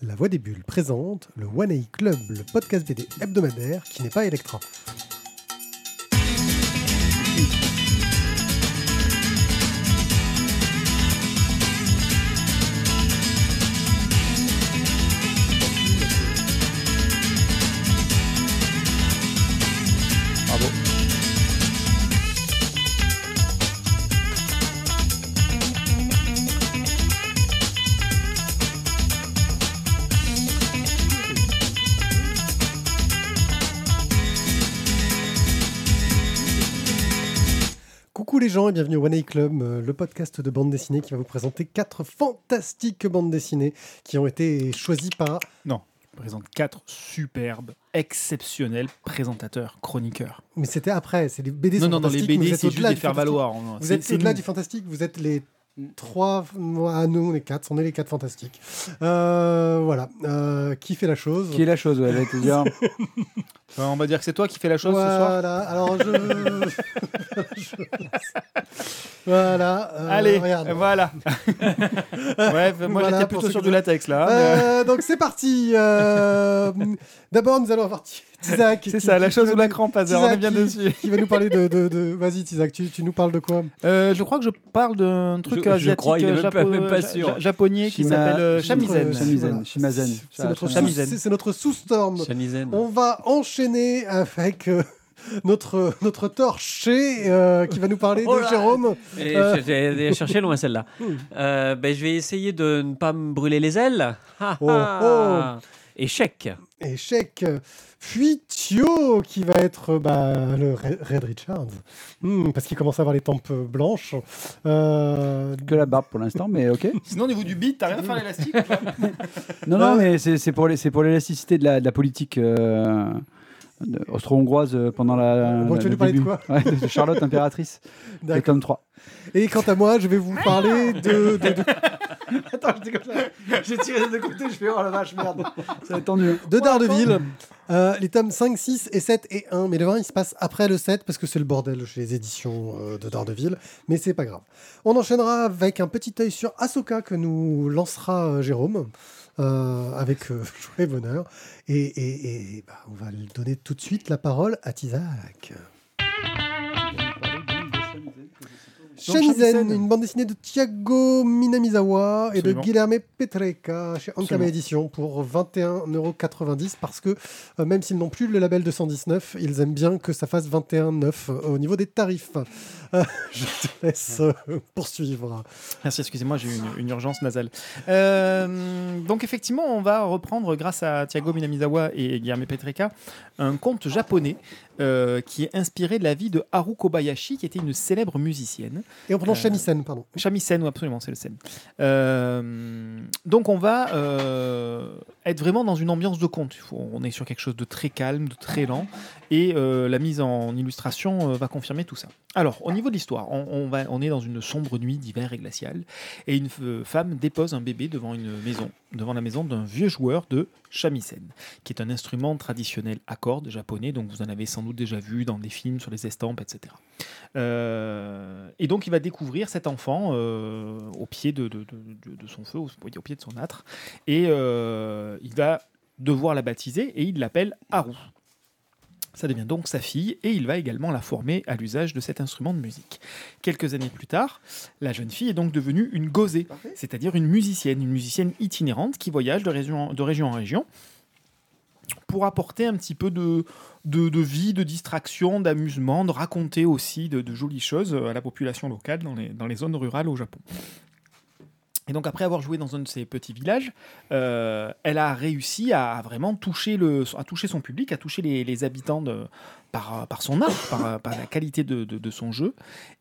La Voix des Bulles présente le One A Club, le podcast BD hebdomadaire qui n'est pas Electra. Et bienvenue au One A Club, euh, le podcast de bande dessinée qui va vous présenter quatre fantastiques bandes dessinées qui ont été choisies par Non, présente quatre superbes, exceptionnels présentateurs, chroniqueurs. Mais c'était après, c'est les BD Non, sont non, dans les BD, c'est juste du faire valoir. Non, Vous êtes au-delà du fantastique, vous êtes les trois, moi, nous on est quatre, on est les quatre fantastiques. Euh, voilà, Euh, qui fait la chose Qui est la chose, ouais, te dire. Enfin, on va dire que c'est toi qui fais la chose ce soir. Voilà, alors je... voilà. euh, Allez, regarde. voilà. ouais, moi Voilà, j'étais pour plutôt sur du latex là. mais- Euh, donc c'est parti. D'abord, nous allons avoir Tizak. C'est ça, la chose ou la crampe, on est bien dessus. Qui va nous parler de. de, de... Vas-y, Tizak, tu, tu nous parles de quoi? Euh, je crois que je parle d'un truc Je- je asiatique crois, il est même pas- japo- même pas ja- sûr. ja- japonais qui s'appelle euh. Shamizen. Voilà. Shimizen. C'est notre, Shamisen. sous- c'est- c'est notre sous-storm. Shanizen. On va enchaîner avec euh, notre, notre torché euh, qui va nous parler Oh de là Jérôme. Et Euh. je- J'ai cherché loin celle-là. Euh, ben, je vais essayer de ne pas me brûler les ailes. Ha, Oh, ha. Échec. Échec. Puis Thio qui va être bah, le Red Richards. Hmm, parce qu'il commence à avoir les tempes blanches. Euh, Que la barbe pour l'instant, mais ok. Sinon, au niveau du beat, t'as rien à faire l'élastique Non, non, mais c'est c'est pour les- c'est pour l'élasticité de la, de la politique euh, austro-hongroise euh, pendant la. Bon, la- tu veux nous parler de quoi? Ouais, de Charlotte impératrice, le tome 3. Et quant à moi, je vais vous parler de. de, de- Attends, j'étais comme ça. J'ai tiré de côté, je fais oh la vache, merde. Ça va être tendu. de Daredevil. Euh, les tomes 5, 6 et 7 et 1. Mais le 1, il se passe après le 7 parce que c'est le bordel chez les éditions euh, de Daredevil. Mais c'est pas grave. On enchaînera avec un petit œil sur Ahsoka que nous lancera euh, Jérôme. euh, avec euh, joie et bonheur. Et, et- et, bah, on va lui donner tout de suite la parole à Tizak. Shamisen. une bande dessinée de Thiago Minamizawa et de Guilherme Petreka chez Ankama. Édition pour 21,90€ parce que euh, même s'ils n'ont plus le label de 119, ils aiment bien que ça fasse 21,9€ euh, au niveau des tarifs. Euh, je te laisse euh, poursuivre. Merci, excusez-moi, j'ai eu une, une urgence nasale. Euh, donc effectivement, on va reprendre, grâce à Thiago Minamizawa et Guillermo Petreka, un conte japonais euh, qui est inspiré de la vie de Haru Kobayashi, qui était une célèbre musicienne. Et en prenant Euh, Shamisen, pardon. Shamisen, oui, absolument, c'est le scène. Donc on va être vraiment dans une ambiance de conte. On est sur quelque chose de très calme, de très lent, et la mise en illustration va confirmer tout ça. Alors, au niveau de l'histoire, on, est dans une sombre nuit d'hiver et glacial, et une femme dépose un bébé devant une maison, devant la maison d'un vieux joueur de shamisen, qui est un instrument traditionnel à cordes japonais, donc vous en avez sans doute déjà vu dans des films sur les estampes, etc. Euh, et donc il va découvrir cet enfant euh, au pied de, son feu, au, au pied de son âtre, et euh, il va devoir la baptiser et il l'appelle Haru. Ça devient donc sa fille et il va également la former à l'usage de cet instrument de musique. Quelques années plus tard, la jeune fille est donc devenue une gozée, c'est-à-dire une musicienne, une musicienne itinérante qui voyage de région, de région en région pour apporter un petit peu de, de, de vie, de distraction, d'amusement, de raconter aussi de, de jolies choses à la population locale dans les, dans les zones rurales au Japon. Et donc après avoir joué dans un de ces petits villages, euh, elle a réussi à vraiment toucher, son public, à toucher les, habitants par, son art, par, la qualité de, son jeu.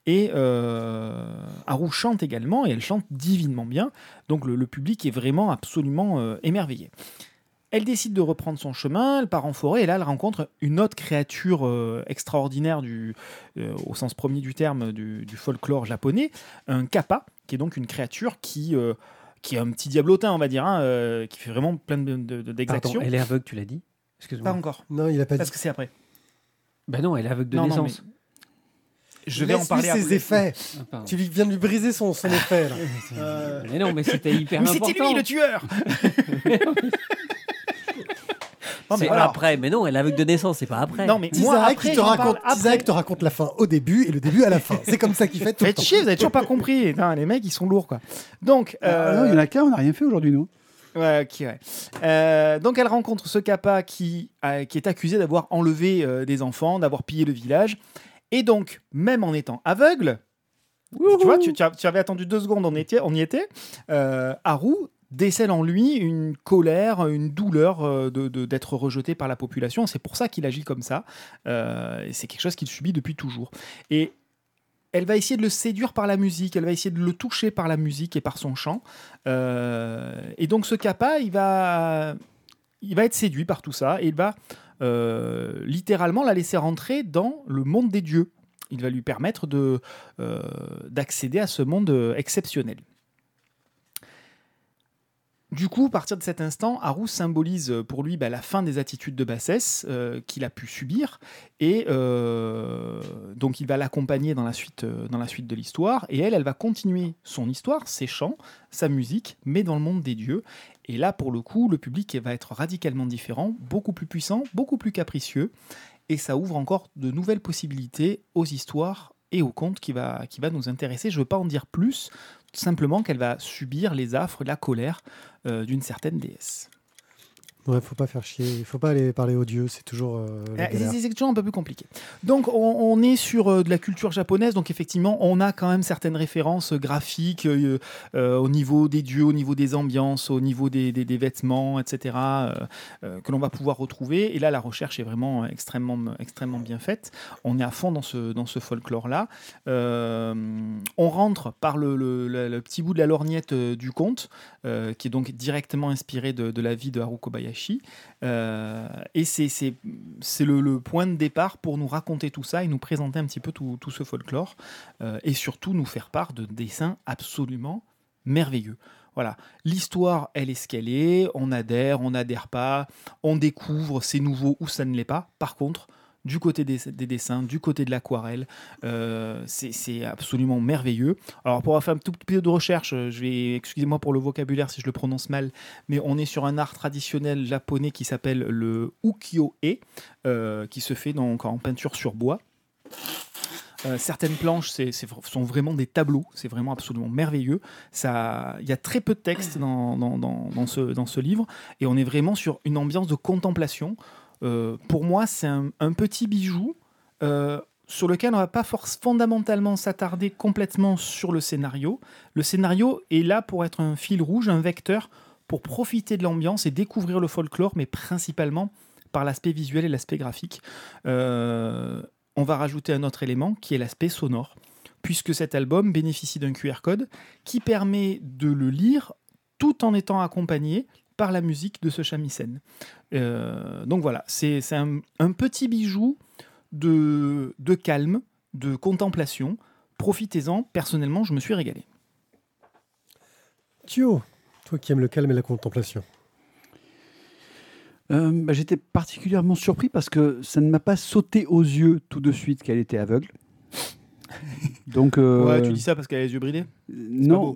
Et euh, Haru chante également, et elle chante divinement bien. Donc le, le public est vraiment absolument euh, émerveillé. Elle décide de reprendre son chemin, elle part en forêt, et là elle rencontre une autre créature euh, extraordinaire du, euh, au sens premier du terme du, du folklore japonais, un kappa, qui est donc une créature qui, euh, qui est un petit diablotin, on va dire, hein, euh, qui fait vraiment plein de- de- d'exactions. elle est aveugle, tu l'as dit? Pas Excuse-moi. encore, Non, il a pas dit. parce que c'est après. Bah non, elle est aveugle de Non, non, naissance. je vais en parler ses après. effets. Ah. Tu lui viens de lui briser son, son effet. Là. Euh, Mais non, mais c'était hyper Mais important. c'était lui le tueur Non, mais C'est alors- après, mais non, elle est aveugle de naissance, c'est pas après. Non, mais moi, Tizarek, après, te raconte, après. Tizarek te raconte la fin au début et le début à la fin. C'est comme ça qu'il fait tout le Faites temps. chier, vous avez toujours pas compris. Les mecs, ils sont lourds, quoi. Donc, Ah, euh, non, il y en a qu'un, on n'a rien fait aujourd'hui, nous. Ouais, ok, ouais. Euh, donc elle rencontre ce Kappa qui, a- qui est accusé d'avoir enlevé euh, des enfants, d'avoir pillé le village. Et donc, même en étant aveugle, tu vois, tu, tu as- tu avais attendu deux secondes, on, était, on y était, euh, Haru décèle en lui une colère, une douleur euh, de- de- d'être rejeté par la population. C'est pour ça qu'il agit comme ça. Euh, c'est quelque chose qu'il subit depuis toujours. Et elle va essayer de le séduire par la musique, elle va essayer de le toucher par la musique et par son chant. Euh, et donc ce Kappa, il va, il va être séduit par tout ça et il va littéralement la laisser rentrer dans le monde des dieux. Il va lui permettre de, d'accéder à ce monde exceptionnel. Du coup, à partir de cet instant, Haru symbolise euh, pour lui bah, la fin des attitudes de bassesse euh, qu'il a pu subir, et euh, donc il va l'accompagner dans la suite, dans la suite de l'histoire. Et elle, elle va continuer son histoire, ses chants, sa musique, mais dans le monde des dieux. Et là, pour le coup, le public va être radicalement différent, beaucoup plus puissant, beaucoup plus capricieux, et ça ouvre encore de nouvelles possibilités aux histoires et aux contes qui va, qui va nous intéresser. Je ne veux pas en dire plus, simplement qu'elle va subir les affres, la colère euh, d'une certaine déesse. Ouais, faut pas faire chier. Il faut pas aller parler aux dieux. C'est toujours euh, Euh, galère. C'est toujours un peu plus compliqué. Donc, on, on est sur euh, de la culture japonaise. Donc, effectivement, on a quand même certaines références graphiques euh, euh, au niveau des dieux, au niveau des ambiances, au niveau des, des- des vêtements, etc., euh, euh, que l'on va pouvoir retrouver. Et là, la recherche est vraiment extrêmement, extrêmement bien faite. On est à fond dans ce, dans ce folklore-là. Euh, on rentre par le, le- le- le petit bout de la lorgnette euh, du conte, euh, qui est donc directement inspiré de, de la vie de Haru Kobayashi. Euh, et c'est le, point de départ pour nous raconter tout ça et nous présenter un petit peu tout, tout ce folklore euh, et surtout nous faire part de dessins absolument merveilleux. Voilà, l'histoire, elle est ce qu'elle est, on adhère, on n'adhère pas, on découvre, c'est nouveau ou ça ne l'est pas. Par contre, du côté des, des dessins, du côté de l'aquarelle, euh, c'est absolument merveilleux. Alors pour fait un tout petit peu de recherche, euh, je vais, excusez-moi pour le vocabulaire si je le prononce mal, mais on est sur un art traditionnel japonais qui s'appelle le ukiyo-e, euh, qui se fait donc en peinture sur bois. Certaines planches c'est- sont vraiment des tableaux, c'est vraiment absolument merveilleux. Il y a très peu de texte dans- dans ce, dans ce livre et on est vraiment sur une ambiance de contemplation. Euh, pour moi, c'est un, petit bijou euh, sur lequel on va pas fondamentalement s'attarder complètement sur le scénario. Le scénario est là pour être un fil rouge, un vecteur pour profiter de l'ambiance et découvrir le folklore, mais principalement par l'aspect visuel et l'aspect graphique. Euh, on va rajouter un autre élément qui est l'aspect sonore, puisque cet album bénéficie d'un QR code qui permet de le lire tout en étant accompagné par la musique de ce shamisen. Euh, donc voilà, c'est un, un petit bijou de, de calme, de contemplation. Profitez-en, personnellement, je me suis régalé. Thio, toi qui aimes le calme et la contemplation. Euh, bah, J'étais particulièrement surpris parce que ça ne m'a pas sauté aux yeux tout de suite qu'elle était aveugle. Donc, euh, Ouais, tu dis ça parce qu'elle a les yeux bridés? Non.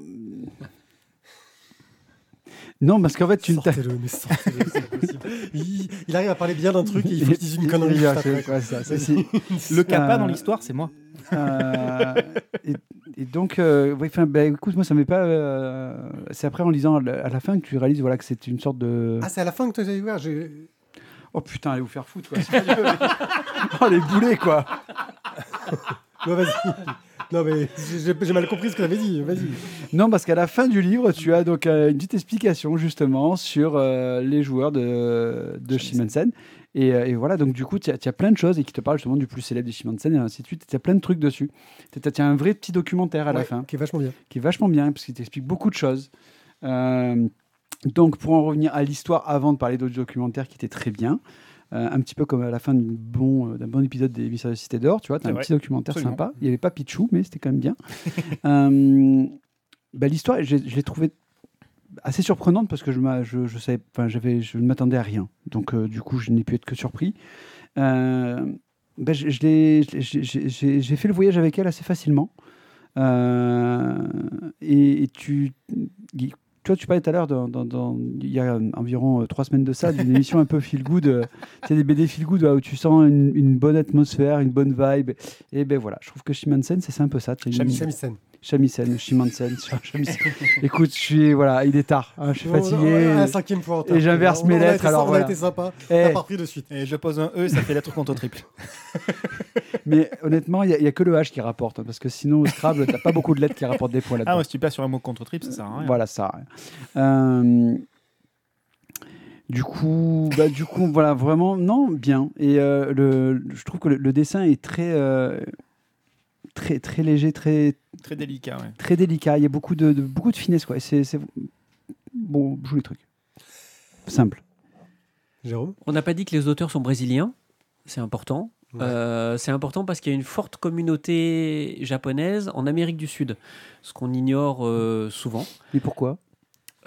Non, parce qu'en fait, tu ne t'as- Sortez-le, mais sortez-le, c'est pas possible. Il, il arrive à parler bien d'un truc et il faut qu'il dise une connerie. il- juste il- après, quoi. ouais, ça, ça, c'est- Le Euh, dans l'histoire, c'est moi. Euh, et, et donc, euh, oui, enfin, bah, écoute, moi, ça m'est pas. euh, c'est après en lisant à la à la fin que tu réalises voilà, que c'est une sorte de. Ah, c'est à la fin que tu as découvert. j'ai- Oh putain, allez vous faire foutre, quoi. Sérieux, mais- oh, les boulets, quoi. Non, vas-y. Non, mais j'ai mal compris ce que tu avais dit. Vas-y. Non, parce qu'à la fin du livre, tu as donc euh, une petite explication justement sur euh, les joueurs de, de Shimansen. Et, euh, et voilà, donc du coup, tu as, as plein de choses et qui te parlent justement du plus célèbre des Shimansen et ainsi de suite. Tu as plein de trucs dessus. Tu as, un vrai petit documentaire à la fin Qui est vachement bien. qui est vachement bien parce qu'il t'explique beaucoup de choses. Euh, donc, pour en revenir à l'histoire avant de parler d'autres documentaires qui étaient très bien, euh, un petit peu comme à la fin d'un bon, euh, d'un bon épisode des Mystérieuses Cités d'Or, tu vois, tu un vrai. petit documentaire Absolument. sympa. Il n'y avait pas Pichou, mais c'était quand même bien. Euh, bah, l'histoire, je, l'ai trouvée assez surprenante parce que je, je, je savais, je ne m'attendais à rien. Donc, euh, du coup, je n'ai pu être que surpris. J'ai- j'ai fait le voyage avec elle assez facilement. Euh, et, et tu, Guy, toi, tu parlais tout à l'heure, il y a environ euh, trois semaines de ça, d'une émission un peu feel good. euh, tu sais, des BD feel good où tu sens une, bonne atmosphère, une bonne vibe. Et ben voilà, je trouve que Shimansen, c'est un peu ça. tu une-. Shamisen, Shimansen, Shamisen. Écoute, je suis, voilà, il est tard. hein, je suis fatigué. à la cinquième fois et j'inverse mes lettres, alors On voilà. a été sympa. Eh, On a pas repris de suite. Et je pose un E, ça fait lettre contre triple. mais honnêtement, il n'y a, il y a que le H qui rapporte. hein, parce que sinon, au Scrabble, t'as pas beaucoup de lettres qui rapportent des points là-dedans. Ah ouais, si tu passes sur un mot contre triple, ça sert à rien. Voilà, ça. Euh, du coup, bah, du coup, voilà, vraiment, non, bien. Et euh, le, je trouve que le, le dessin est très, euh, très, très léger, très, Très délicat, ouais. très délicat. Il y a beaucoup de, de- beaucoup de finesse, quoi. Et C'est, bon, joli truc. Simple. Jérôme? On n'a pas dit que les auteurs sont brésiliens. C'est important. Ouais. Euh, c'est important parce qu'il y a une forte communauté japonaise en Amérique du Sud, ce qu'on ignore euh, souvent. Mais pourquoi?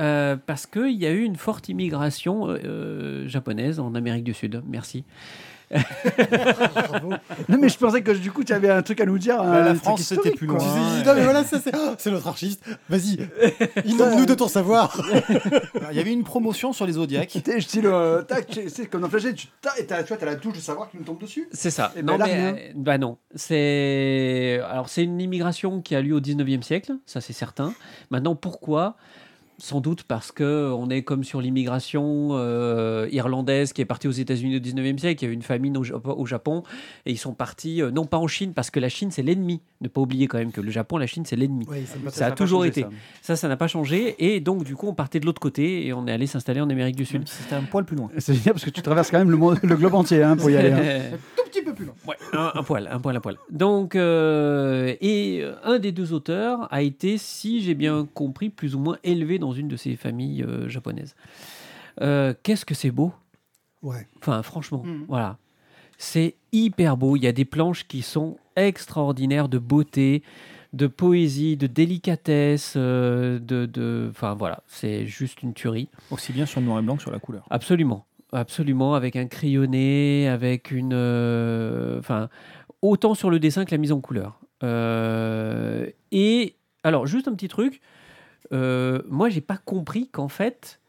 Euh, parce qu'il y a eu une forte immigration euh, japonaise en Amérique du Sud. Merci. Non, mais je pensais que du coup, tu avais un truc à nous dire. Bah, la France, c'était plus loin. Tu Ouais. sais, non, mais voilà, ça, c'est oh, c'est notre archiste. Vas-y, inonde-nous de ton savoir. Il y avait une promotion sur les Zodiacs. Sais, style, euh, tac, c'est comme dans Flagey, tu, ta- et t'as- tu vois, t'as la touche de savoir qui nous tombe dessus. C'est ça. Eh ben non, là, mais, euh, bah non. C'est alors c'est une immigration qui a lieu au 19e siècle, ça c'est certain. Maintenant, pourquoi Sans doute parce que on est comme sur l'immigration euh, irlandaise qui est partie aux États-Unis au 19e siècle. Il y a eu une famine au, Jap- au Japon et ils sont partis euh, non pas en Chine parce que la Chine c'est l'ennemi. Ne pas oublier quand même que le Japon, la Chine c'est l'ennemi. Oui, ça a toujours changé, été. ça. Ça, ça n'a pas changé et donc du coup on partait de l'autre côté et on est allé s'installer en Amérique du Sud. Même si C'était un poil plus loin. C'est génial parce que tu traverses quand même le, monde- le globe entier hein, pour y aller. hein. Tout petit peu plus loin. Ouais, un, un poil, un poil, un poil. Donc, euh, et un des deux auteurs a été, si j'ai bien compris, plus ou moins élevé dans une de ces familles euh, japonaises. Euh, Qu'est-ce que c'est beau Ouais. Enfin, franchement, Mhm. voilà. C'est hyper beau. Il y a des planches qui sont extraordinaires de beauté, de poésie, de délicatesse, euh, de, de... Enfin, voilà, c'est juste une tuerie. Aussi bien sur le noir et blanc que sur la couleur. Absolument, absolument, avec un crayonné, avec une, euh, enfin, autant sur le dessin que la mise en couleur. Euh, et alors, juste un petit truc, euh, moi, j'ai pas compris qu'en fait,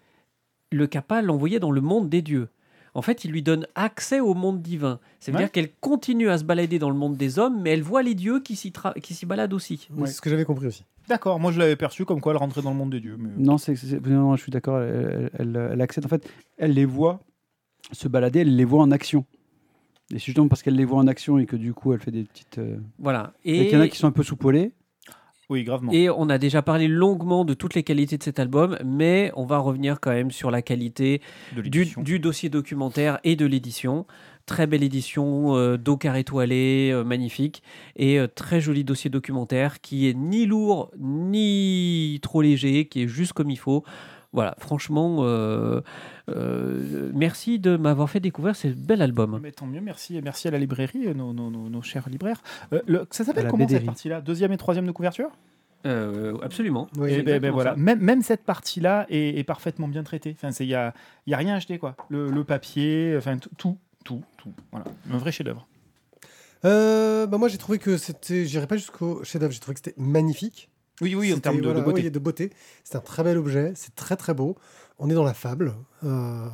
le Kappa l'envoyait dans le monde des dieux. En fait, il lui donne accès au monde divin. Ça veut Ouais. dire qu'elle continue à se balader dans le monde des hommes, mais elle voit les dieux qui s'y tra- qui s'y baladent aussi. Oui, C'est ce que j'avais compris aussi. D'accord, moi je l'avais perçu comme quoi elle rentrait dans le monde des dieux. Mais... Non, c'est, c'est- non, non, je suis d'accord. Elle, elle, elle accède. En fait, elle les voit se balader, elle les voit en action. Et c'est justement parce qu'elle les voit en action et que du coup, elle fait des petites. euh, Voilà. Et Et qu'il y en a qui sont un peu soupolés. Oui, gravement. Et on a déjà parlé longuement de toutes les qualités de cet album, mais on va revenir quand même sur la qualité du, dossier documentaire et de l'édition. Très belle édition, euh, dos carré étoilé, euh, magnifique, et euh, très joli dossier documentaire qui est ni lourd ni trop léger, qui est juste comme il faut. Voilà, franchement, euh, euh, merci de m'avoir fait découvrir ce bel album. Mais tant mieux, merci, merci à la librairie, nos, nos, nos, nos chers libraires. Euh, le- ça À s'appelle comment cette partie-là? Deuxième et troisième de couverture? Euh, absolument. Oui. Eh ben, ben voilà. Même, même cette partie-là est, est parfaitement bien traitée. Enfin, il n'y a, y a rien à acheter, quoi. Le, le papier, enfin, tout, tout, tout. Voilà. Un vrai chef-d'œuvre. Euh, bah moi, j'ai trouvé que c'était. J'irai pas jusqu'au chef-d'œuvre. J'ai trouvé que c'était magnifique. Oui, oui, en termes de, beauté. oui, de beauté. C'est un très bel objet. C'est très très beau. On est dans la fable. euh,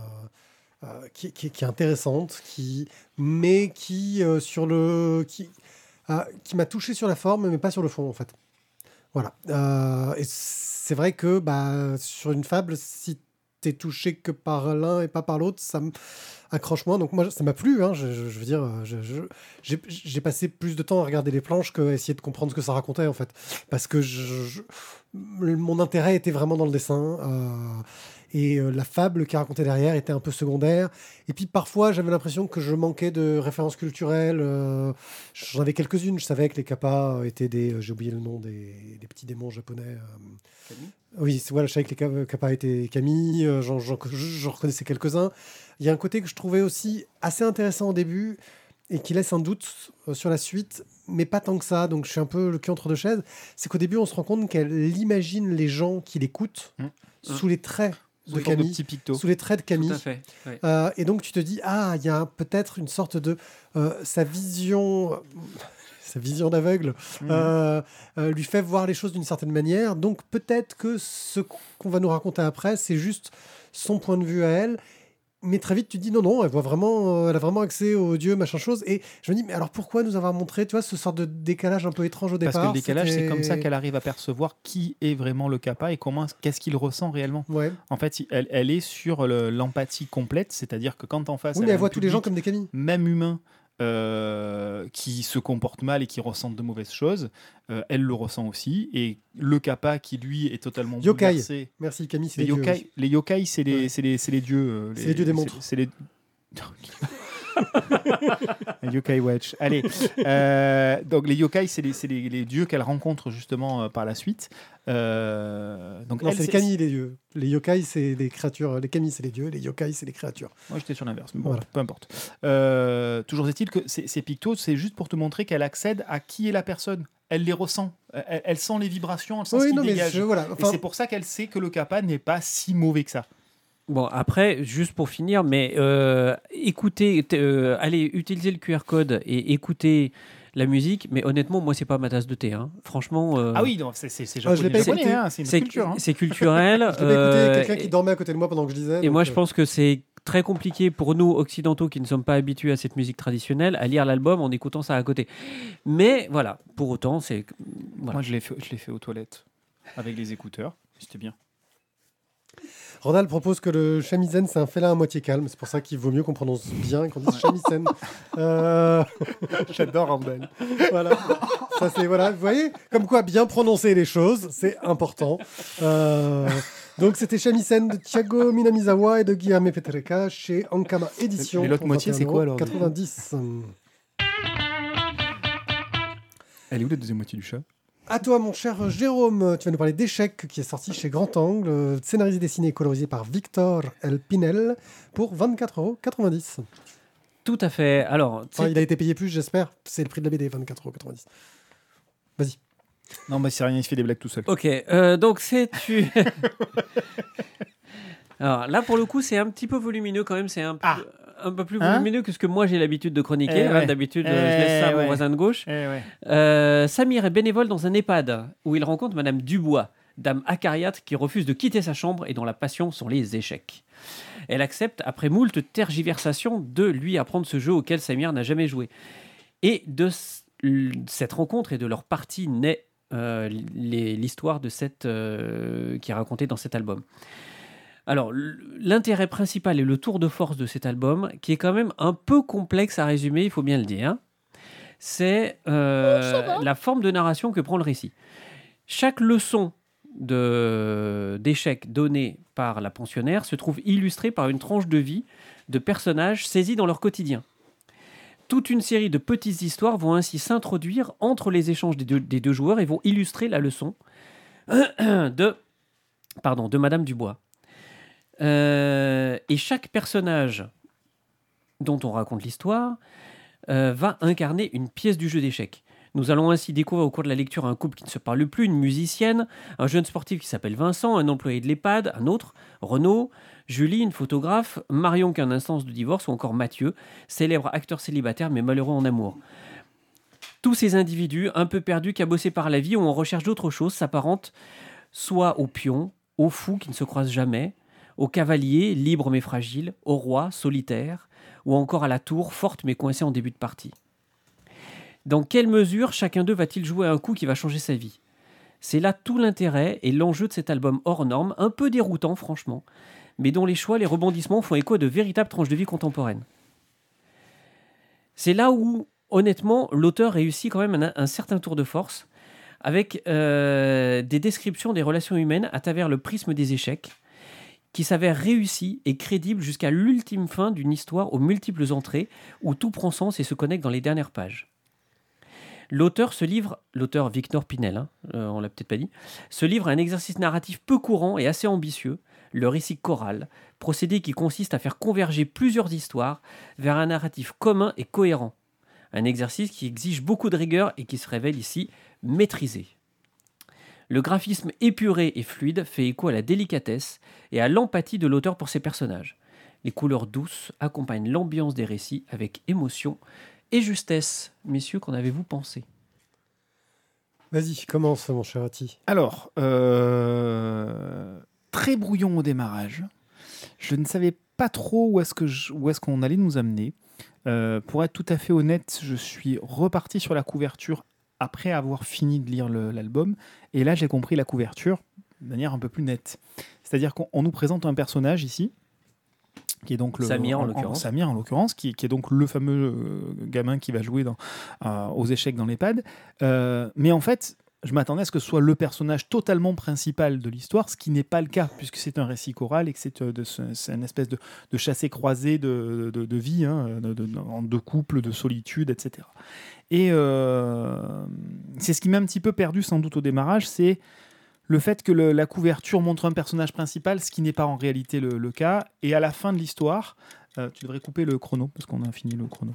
euh, qui, qui- qui est intéressante, qui, mais qui, euh, sur le, qui, ah, qui m'a touché sur la forme, mais pas sur le fond, en fait. Voilà. Et c'est vrai que bah, sur une fable, si t'es touché que par l'un et pas par l'autre, ça accroche moins. Donc moi, ça m'a plu. Hein, je, veux dire, j'ai passé plus de temps à regarder les planches qu'à essayer de comprendre ce que ça racontait, en fait. Parce que mon intérêt était vraiment dans le dessin. euh, et euh, la fable qui racontait derrière était un peu secondaire. Et puis parfois, j'avais l'impression que je manquais de références culturelles. euh, J'en avais quelques-unes. Je savais que les kappas étaient des. euh, J'ai oublié le nom des, des petits démons japonais. euh. Oui, voilà, je savais que les ka- kappas étaient Camille. euh, J'en reconnaissais quelques-uns. Il y a un côté que je trouvais aussi assez intéressant au début et qui laisse un doute euh, sur la suite, mais pas tant que ça. Donc je suis un peu le cul entre deux chaises. C'est qu'au début, on se rend compte qu'elle imagine les gens qui l'écoutent Mmh. sous les traits Sous de Camille, sous les traits de Camille. Tout à fait. ouais. Euh, et donc tu te dis ah il y a peut-être une sorte de euh, sa vision sa vision d'aveugle Mhm. euh, lui fait voir les choses d'une certaine manière donc peut-être que ce qu'on va nous raconter après c'est juste son point de vue à elle mais très vite tu te dis non non elle voit vraiment euh, elle a vraiment accès aux dieux machin chose. Et je me dis mais alors pourquoi nous avoir montré tu vois ce sort de décalage un peu étrange au Parce départ que le décalage, c'est comme ça qu'elle arrive à percevoir qui est vraiment le kappa et comment, qu'est-ce qu'il ressent réellement. ouais. En fait, elle, elle est sur le- l'empathie complète, c'est-à-dire que quand en face, oui elle mais elle voit tous les gens comme des Camille même humain, euh, qui se comportent mal et qui ressentent de mauvaises choses, euh, elle le ressent aussi. Et le kappa qui lui est totalement Yokai. bouleversé. merci Camille c'est Les dieux yokai, aussi. les yokai, c'est les, Ouais. les, les dieux. euh, C'est les dieux des montres. C'est les. Yokai Watch. Allez, euh, donc les yokai, c'est les, c'est les, les dieux qu'elle rencontre justement euh, par la suite. Euh, donc non c'est les Camille les dieux les yokai c'est les créatures les Camille c'est les dieux les yokai c'est les créatures Moi, j'étais sur l'inverse, mais bon, Voilà. peu importe. Toujours est-il que ces, ces pictos, c'est juste pour te montrer qu'elle accède à qui est la personne. Elle les ressent. Elle, elle sent les vibrations, elle sent ce oui non mais dégage. je, voilà Et Enfin, c'est pour ça qu'elle sait que le kappa n'est pas si mauvais que ça. Bon, après, juste pour finir, mais euh, écoutez, euh, allez utiliser le QR code et écoutez la musique, mais honnêtement, moi, c'est pas ma tasse de thé. hein. Franchement, euh, Ah oui, non, c'est c'est- Ah, je l'ai pas écouté. hein, c'est culture. hein. c'est culturel. Je l'ai pas euh, écouté quelqu'un qui dormait à côté de moi pendant que je lisais. Et donc, moi, euh, je pense que c'est très compliqué pour nous occidentaux qui ne sommes pas habitués à cette musique traditionnelle à lire l'album en écoutant ça à côté. Mais voilà, pour autant, c'est voilà. Moi, je l'ai fait, je l'ai fait aux toilettes avec les écouteurs. C'était bien. Ronald propose que le shamisen, c'est un félin à moitié calme. C'est pour ça qu'il vaut mieux qu'on prononce bien et qu'on dise shamisen. Euh, J'adore Randall. voilà. Ça, c'est, voilà. Vous voyez Comme quoi, bien prononcer les choses, c'est important. Euh, donc, c'était shamisen de Thiago Minamizawa et de Guillaume Petreka chez Ankama Édition. Mais l'autre moitié, c'est quoi, alors, du coup 90. Elle est où la deuxième moitié du chat? À toi, mon cher Jérôme, tu vas nous parler d'échecs qui est sorti chez Grand Angle, scénarisé, dessiné et colorisé par Victor L. Pinel pour 24,90€. Tout à fait. Alors, Enfin, il a été payé plus, j'espère. C'est le prix de la BD, 24,90€. Vas-y. Non, bah c'est rien, il se fait des blagues tout seul. Ok, euh, donc c'est tu. Alors là, pour le coup, c'est un petit peu volumineux quand même. C'est un, peu- Ah. Un peu plus Hein volumineux que ce que moi j'ai l'habitude de chroniquer. Eh hein. ouais. D'habitude, Eh je laisse ça à mon voisin de gauche. Eh. Euh, Samir est bénévole dans un EHPAD où il rencontre Madame Dubois, dame acariate qui refuse de quitter sa chambre et dont la passion sont les échecs. Elle accepte, après moult tergiversations, de lui apprendre ce jeu auquel Samir n'a jamais joué. Et de cette rencontre et de leur partie naît euh, l'histoire de cette euh, qui est racontée dans cet album. Alors, l'intérêt principal et le tour de force de cet album, qui est quand même un peu complexe à résumer, il faut bien le dire, c'est euh, la forme de narration que prend le récit. Chaque leçon d'échec donnée par la pensionnaire se trouve illustrée par une tranche de vie de personnages saisis dans leur quotidien. Toute une série de petites histoires vont ainsi s'introduire entre les échanges des deux, des deux joueurs et vont illustrer la leçon de, pardon, de Madame Dubois. Euh, et chaque personnage dont on raconte l'histoire euh, va incarner une pièce du jeu d'échecs. Nous allons ainsi découvrir au cours de la lecture un couple qui ne se parle plus, une musicienne, un jeune sportif qui s'appelle Vincent, un employé de l'EHPAD, un autre, Renaud, Julie, une photographe, Marion qui a une instance de divorce, ou encore Mathieu, célèbre acteur célibataire mais malheureux en amour. Tous ces individus, un peu perdus, cabossés par la vie ou en recherche d'autre chose, s'apparentent soit aux pions, aux fous qui ne se croisent jamais, aux cavaliers, libres mais fragiles, au roi, solitaire, ou encore à la tour, forte mais coincée en début de partie. Dans quelle mesure chacun d'eux va-t-il jouer un coup qui va changer sa vie? C'est là tout l'intérêt et l'enjeu de cet album hors norme, un peu déroutant franchement, mais dont les choix, les rebondissements font écho à de véritables tranches de vie contemporaines. C'est là où, honnêtement, l'auteur réussit quand même un, un certain tour de force, avec euh, des descriptions des relations humaines à travers le prisme des échecs, qui s'avèrent réussis et crédibles jusqu'à l'ultime fin d'une histoire aux multiples entrées, où tout prend sens et se connecte dans les dernières pages. L'auteur se livre, l'auteur Victor Pinel, hein, euh, on l'a peut-être pas dit, se livre à un exercice narratif peu courant et assez ambitieux, le récit choral, procédé qui consiste à faire converger plusieurs histoires vers un narratif commun et cohérent. Un exercice qui exige beaucoup de rigueur et qui se révèle ici maîtrisé. Le graphisme épuré et fluide fait écho à la délicatesse et à l'empathie de l'auteur pour ses personnages. Les couleurs douces accompagnent l'ambiance des récits avec émotion et justesse. Messieurs, qu'en avez-vous pensé? Vas-y, commence, mon cher Ati. Alors, euh, très brouillon au démarrage. Je ne savais pas trop où est-ce que je- où est-ce qu'on allait nous amener. Euh, pour être tout à fait honnête, je suis reparti sur la couverture après avoir fini de lire l'album, et là j'ai compris la couverture de manière un peu plus nette. C'est-à-dire qu'on on nous présente un personnage ici, qui est donc le Samir, en l'occurrence. Samir en l'occurrence, qui, qui est donc le fameux euh, gamin qui va jouer dans, euh, aux échecs dans l'EHPAD. Euh, mais en fait, je m'attendais à ce que ce soit le personnage totalement principal de l'histoire, ce qui n'est pas le cas, puisque c'est un récit choral et que c'est euh, une espèce de, de chassé-croisé de, vie, hein, de, couple, de solitude, etc. Et euh, c'est ce qui m'a un petit peu perdu sans doute au démarrage, c'est le fait que la couverture montre un personnage principal, ce qui n'est pas en réalité le, cas. Et à la fin de l'histoire, euh, tu devrais couper le chrono, parce qu'on a fini le chrono.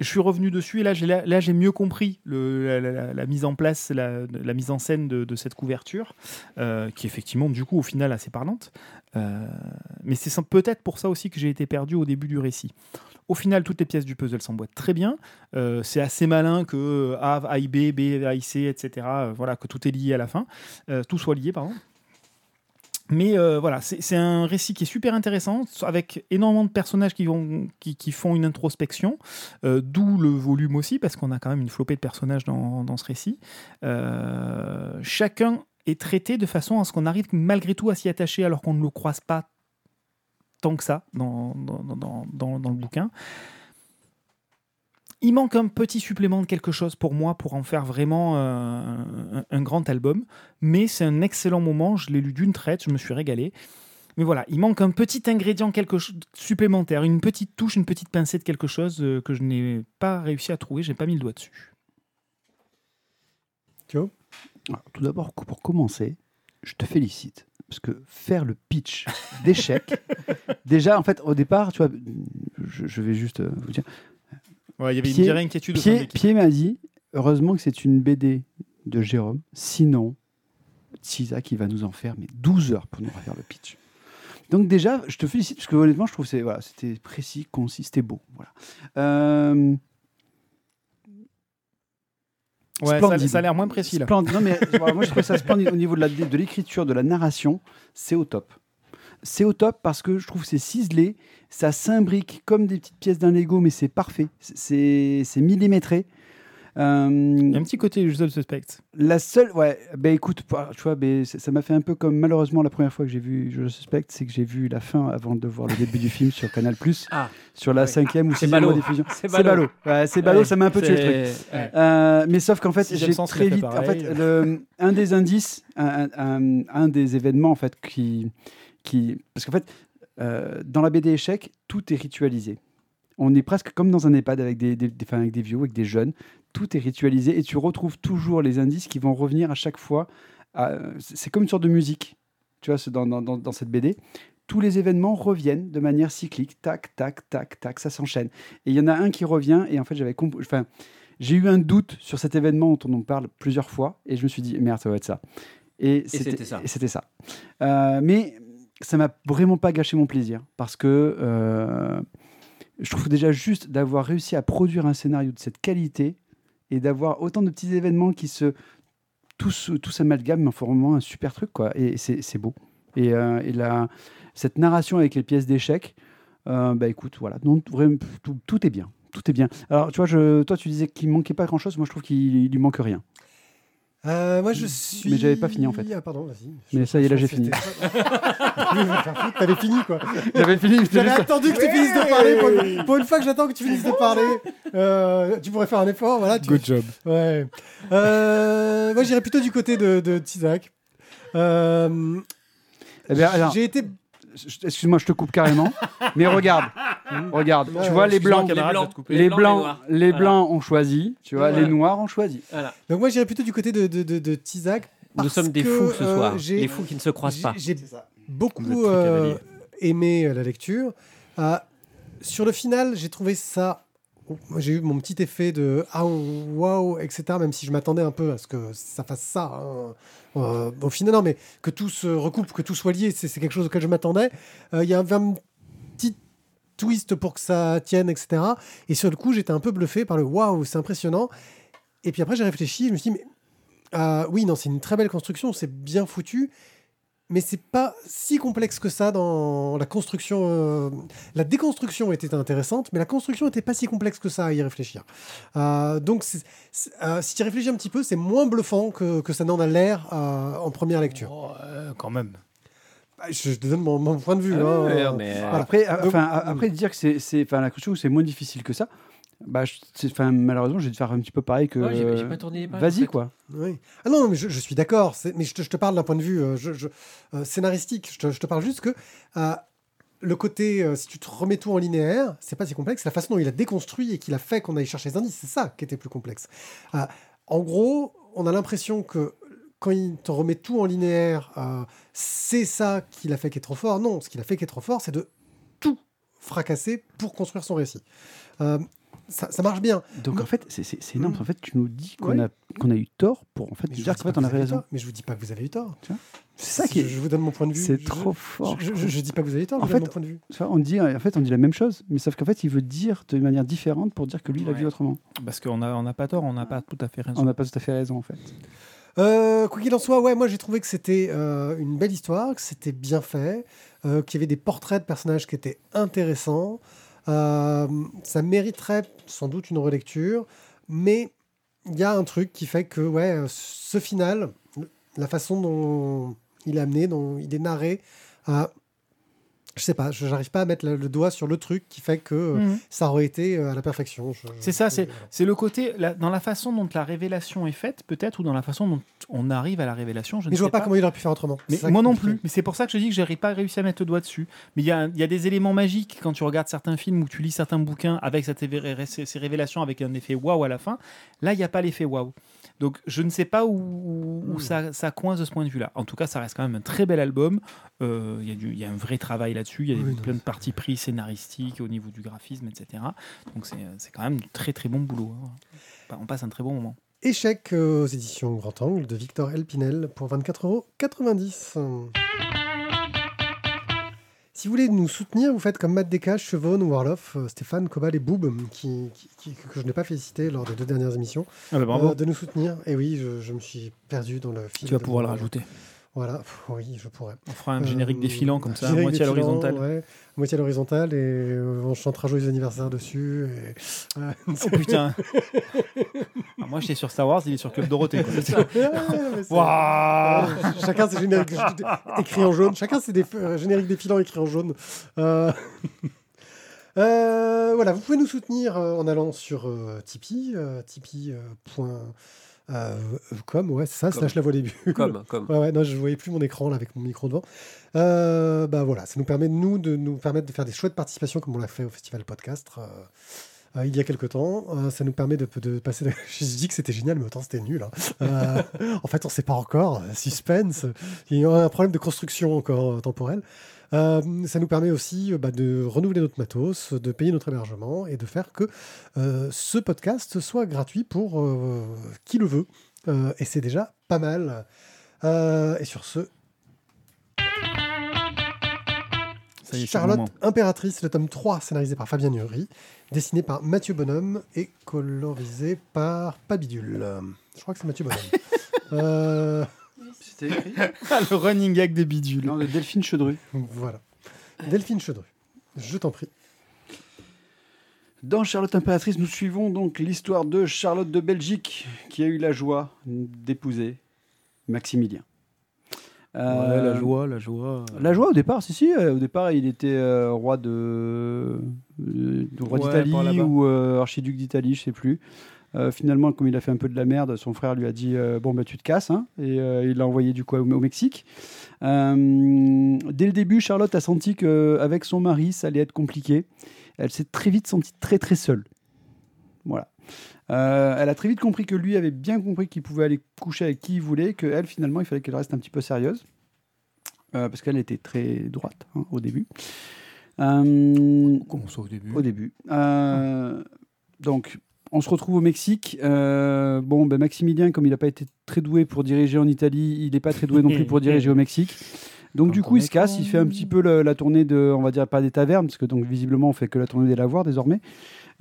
Je suis revenu dessus et là j'ai, là, j'ai mieux compris la, mise en place, la, mise en scène de, cette couverture, euh, qui est effectivement du coup au final assez parlante. Euh, mais c'est peut-être pour ça aussi que j'ai été perdu au début du récit. Au final, toutes les pièces du puzzle s'emboîtent très bien. Euh, c'est assez malin que A, A, B, B, A, C, etc. voilà, que tout est lié à la fin. Tout soit lié, pardon. Mais euh, voilà, c'est un récit qui est super intéressant, avec énormément de personnages qui, vont, qui, qui font une introspection, euh, d'où le volume aussi, parce qu'on a quand même une flopée de personnages dans, dans ce récit. Euh, chacun est traité de façon à ce qu'on arrive malgré tout à s'y attacher alors qu'on ne le croise pas tant que ça dans- dans- dans le bouquin. Il manque un petit supplément de quelque chose pour moi pour en faire vraiment euh, un, un grand album, mais c'est un excellent moment. Je l'ai lu d'une traite, je me suis régalé. Mais voilà, il manque un petit ingrédient quelque chose supplémentaire, une petite touche, une petite pincée de quelque chose euh, que je n'ai pas réussi à trouver. J'ai pas mis le doigt dessus. Alors, tout d'abord, pour commencer, je te félicite. Parce que faire le pitch d'échec, déjà, en fait, au départ, tu vois, je, je vais juste euh, vous dire, Ouais, il y avait Pied- une vraie inquiétude. Pied. Pied m'a dit, heureusement que c'est une BD de Jérôme, sinon, Tisa qui va nous en faire mais 12 heures pour nous refaire le pitch. Donc déjà, je te félicite parce que honnêtement, je trouve que voilà, c'était précis, concis, c'était beau. Voilà. Euh, Ouais, ça, ça a l'air moins précis là. Splendide. Non, mais voilà, moi je trouve ça splendide au niveau de l'écriture, de la narration, c'est au top. C'est au top parce que je trouve que c'est ciselé, ça s'imbrique comme des petites pièces d'un Lego, mais c'est parfait. C'est millimétré. Euh, Il y a un petit côté usual suspect. la seule, ouais, ben écoute, bah, tu vois, ben, ça m'a fait un peu comme malheureusement la première fois que j'ai vu Je suspecte, c'est que j'ai vu la fin avant de voir le début du film sur Canal Ah, sur la oui. cinquième ou C'est sixième ballot. rediffusion. C'est C'est ballot, ouais, c'est ballot, Ouais, ça m'a un peu tué le truc. ouais. Euh, mais sauf qu'en fait, j'ai très fait vite. En fait, le- un des indices, un, un- un des événements en fait qui, qui, parce qu'en fait, euh, dans la BD échec, tout est ritualisé. On est presque comme dans un EHPAD avec des, des, des- enfin, avec des vieux, avec des jeunes. Tout est ritualisé et tu retrouves toujours les indices qui vont revenir à chaque fois. à- C'est comme une sorte de musique, tu vois, dans, dans, dans- dans cette BD. Tous les événements reviennent de manière cyclique, tac, tac, tac, tac, ça s'enchaîne. Et il y en a un qui revient et en fait, j'avais enfin, j'ai eu un doute sur cet événement dont on en parle plusieurs fois et je me suis dit merde ça va être ça et c'était ça. et c'était ça Euh, mais ça m'a vraiment pas gâché mon plaisir parce que euh, je trouve déjà juste d'avoir réussi à produire un scénario de cette qualité et d'avoir autant de petits événements qui se tous tous amalgament font un super truc quoi. Et c'est beau. Et, euh, et la, cette narration avec les pièces d'échecs euh, bah écoute voilà. Non vraiment tout, tout est bien. Tout est bien. Alors tu vois je, toi tu disais qu'il manquait pas grand chose moi je trouve qu'il il lui manque rien Euh, moi, je suis. Mais j'avais pas fini, en fait. Ah, pardon, vas-y. Mais ça y est, là, j'ai fini. T'avais fini, quoi. j'avais fini J'avais attendu que tu finisses de parler. Pour une, pour une fois que j'attends que tu finisses de parler, euh, tu pourrais faire un effort. Voilà, tu- job. Ouais. Euh, moi, j'irais plutôt du côté de, de Tizak. Euh, Eh alors, J'ai été. Excuse-moi je te coupe carrément mais regarde regarde tu vois les blancs les blancs, les noirs. les Voilà. blancs ont choisi, tu vois, Voilà. les noirs ont choisi. Voilà. Donc, moi, j'irais plutôt du côté de, de, de, de Tizak. Nous sommes des que, fous ce euh, soir. Les fous qui ne se croisent pas. J'ai beaucoup euh, aimé euh, la lecture. Euh, sur le final, j'ai trouvé ça j'ai eu mon petit effet de ah waouh etc. Même si je m'attendais un peu à ce que ça fasse ça. hein. Euh, au final, non, mais que tout se recoupe, que tout soit lié, c'est quelque chose auquel je m'attendais. Euh, Il y a un, un petit twist pour que ça tienne, etc. Et sur le coup, j'étais un peu bluffé par le waouh, c'est impressionnant. Et puis après, j'ai réfléchi, je me suis dit, mais, euh, oui, non, c'est une très belle construction, c'est bien foutu, mais c'est pas si complexe que ça dans la construction. euh, La déconstruction était intéressante, mais la construction n'était pas si complexe que ça à y réfléchir. Euh, donc, c'est- c'est- euh, si tu y réfléchis un petit peu, c'est moins bluffant que, que ça n'en a l'air euh, en première lecture. Oh, euh, quand même. Bah, Je, je te donne mon, mon point de vue. Ah hein. ouais, mais, euh, Voilà. Après, Donc, après dire que c'est, c'est, enfin, la construction c'est moins difficile que ça. Bah, je- malheureusement, j'ai dû faire un petit peu pareil que. Ouais, j'ai- j'ai pas tourné les pages, en Vas-y fait. quoi. Oui. Ah non, non, mais je, je suis d'accord. Mais je te, je te parle d'un point de vue euh, je- je- euh, scénaristique. Je te, je te parle juste que euh, le côté, euh, si tu te remets tout en linéaire, c'est pas si complexe. C'est la façon dont il a déconstruit et qu'il a fait qu'on aille chercher les indices. C'est ça qui était plus complexe. Euh, en gros, on a l'impression que quand il te remet tout en linéaire, euh, c'est ça qu'il a fait qui est trop fort. Non, ce qu'il a fait qui est trop fort, c'est de tout fracasser pour construire son récit. Ça, ça marche bien. Donc en fait, c'est, énorme. Mm. En fait, tu nous dis qu'on Ouais. a, qu'on a eu tort pour en fait Mais dire qu'en fait on raison. tort. Mais je vous dis pas que vous avez eu tort. C'est ça qui Je, est. je vous donne mon point de vue. C'est trop fort. Je, je, je dis pas que vous avez eu tort, En je vous donne fait- mon point de vue. On dit, en fait, on dit la même chose, mais sauf qu'en fait, il veut dire de manière différente pour dire que lui, il a vu autrement. Parce qu'on n'a on n'a pas tort, on n'a pas tout à fait raison. On n'a pas tout à fait raison, en fait. Euh, quoi qu'il en soit, ouais, moi j'ai trouvé que c'était euh, une belle histoire, que c'était bien fait, euh, qu'il y avait des portraits de personnages qui étaient intéressants. Euh, ça mériterait sans doute une relecture, mais il y a un truc qui fait que, ouais, euh, ce final, la façon dont il est amené, dont il est narré, je sais pas, je n'arrive pas à mettre le, le doigt sur le truc qui fait que euh, Mhm. ça aurait été euh, à la perfection. C'est ça, c'est voilà. le côté, la- dans la façon dont la révélation est faite, peut-être, ou dans la façon dont on arrive à la révélation. Je Mais ne je vois sais pas, comment il aurait pu faire autrement. Mais moi non plus. Mais c'est pour ça que je dis que j'aurais pas réussi à mettre le doigt dessus. Mais il y a, y a des éléments magiques quand tu regardes certains films ou tu lis certains bouquins avec cette ces, ces révélations avec un effet waouh à la fin. Là, il n'y a pas l'effet waouh. Donc je ne sais pas où, où Mm. ça, ça coince de ce point de vue-là. En tout cas, ça reste quand même un très bel album. Euh, Il y, a y un vrai travail là-dessus. Il y a Oui, des- non. plein de parties pris scénaristiques au niveau du graphisme, etc. Donc c'est quand même du très très bon boulot. hein. On passe un très bon moment. Échec aux éditions Grand Angle de Victor Elpinel pour 24,90€. Si vous voulez nous soutenir, vous faites comme Matt Descaches, Chevonne, Warloff, euh, Stéphane, Cobal et Boob, qui, qui- qui- que je n'ai pas félicité lors des deux dernières émissions, Ah bah, bravo. euh, de nous soutenir. Et oui, je, je me suis perdu dans le fil. tu vas pouvoir le rajouter. Voilà, Pff, oui, je pourrais. On fera un générique Euh, défilant comme ça, moitié à l'horizontale. ouais, moitié à l'horizontale, et euh, on chantera Joyeux anniversaire dessus. Et... euh, Oh putain Ah, Moi j'étais sur Star Wars, il est sur Club Dorothée. quoi. Waouh chacun ses génériques écrits en jaune. Chacun ses déf- euh, génériques défilants écrits en jaune. Euh, euh, voilà, vous pouvez nous soutenir en allant sur euh, Tipeee, euh, tipeee.com, ouais, c'est ça, Com. slash la voix début. Comme, comme. Ouais, ouais, non, je voyais plus mon écran là avec mon micro devant. Euh, bah voilà, ça nous permet nous de nous permettre de faire des chouettes participations comme on l'a fait au festival podcast euh, euh, il y a quelques temps. Euh, ça nous permet de, de passer. de- Je dis que c'était génial, mais autant c'était nul. hein. Euh, en fait, on ne sait pas encore. Suspense. Il y a un problème de construction encore temporelle. Euh, ça nous permet aussi euh, bah, de renouveler notre matos, de payer notre hébergement et de faire que euh, ce podcast soit gratuit pour qui le veut. Et c'est déjà pas mal. Et sur ce, Ça y est, c'est le Charlotte. Impératrice, le tome 3, scénarisé par Fabien Nury, dessiné par Mathieu Bonhomme et colorisé par Pabidule. Je crois que c'est Mathieu Bonhomme. Euh, C'était écrit Ah, le running gag des bidules. Non, de Delphine Chedru. voilà. Delphine Chedru, je t'en prie. Dans Charlotte Impératrice, nous suivons donc l'histoire de Charlotte de Belgique qui a eu la joie d'épouser Maximilien. Ouais, Euh, la joie, la joie. La joie au départ, si, si. euh, au départ, il était euh, roi de, de roi Ouais, d'Italie ou euh, archiduc d'Italie, je sais plus. Euh, finalement, comme il a fait un peu de la merde, son frère lui a dit euh, bon bah tu te casses, hein, et euh, il l'a envoyé du coup au, au Mexique. Dès le début, Charlotte a senti qu'avec son mari, ça allait être compliqué. Elle s'est très vite sentie très très seule. Voilà. Elle a très vite compris que lui avait bien compris qu'il pouvait aller coucher avec qui il voulait, que elle finalement il fallait qu'elle reste un petit peu sérieuse. Parce qu'elle était très droite hein, au début. Comment ça au début? au début. Donc, on se retrouve au Mexique. Euh, bon, ben, Maximilien, comme il n'a pas été très doué pour diriger en Italie, il n'est pas très doué non plus pour diriger au Mexique. Donc, du coup, il se casse. Il fait un petit peu le- la tournée de, on va dire, pas des tavernes, parce que donc, visiblement, on fait que la tournée des lavoirs désormais.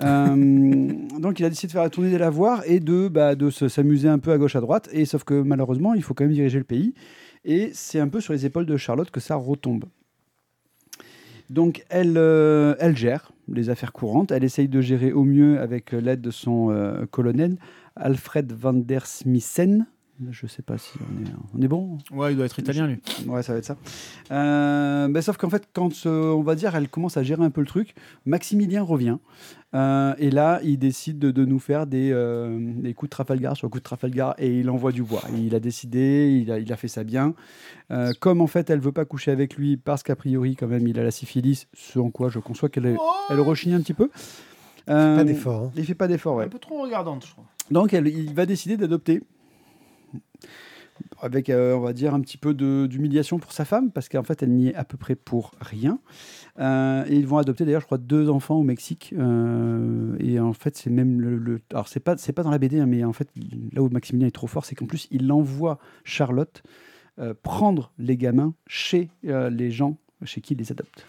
Euh, donc, il a décidé de faire la tournée des lavoirs et de, bah, de se- s'amuser un peu à gauche, à droite. Et sauf que malheureusement, il faut quand même diriger le pays. Et c'est un peu sur les épaules de Charlotte que ça retombe. Donc elle, euh, elle gère les affaires courantes, elle essaye de gérer au mieux avec euh, l'aide de son euh, colonel Alfred van der Smissen. Je sais pas si on est, on est bon. Ouais, il doit être italien, lui. Ouais, ça va être ça. Euh, ben, sauf qu'en fait, quand euh, on va dire, elle commence à gérer un peu le truc, Maximilien revient. Euh, et là, il décide de, de nous faire des, euh, des coups de Trafalgar sur coups de Trafalgar et il envoie du bois. Il a décidé, il a, il a fait ça bien. Euh, comme en fait, elle veut pas coucher avec lui parce qu'a priori, quand même, il a la syphilis, ce en quoi je conçois qu'elle est- elle rechigne un petit peu. Euh, Pas d'effort. hein. Il fait pas d'effort, ouais. Un peu trop regardante, je crois. Donc elle- il va décider d'adopter. Avec, euh, on va dire, un petit peu d'humiliation pour sa femme, parce qu'en fait, elle n'y est à peu près pour rien. Euh, et ils vont adopter d'ailleurs, je crois, deux enfants au Mexique. Euh, et en fait, c'est même le. alors, c'est pas, pas dans la BD, hein, mais en fait, là où Maximilien est trop fort, c'est qu'en plus, il envoie Charlotte euh, prendre les gamins chez les gens chez qui il les adopte.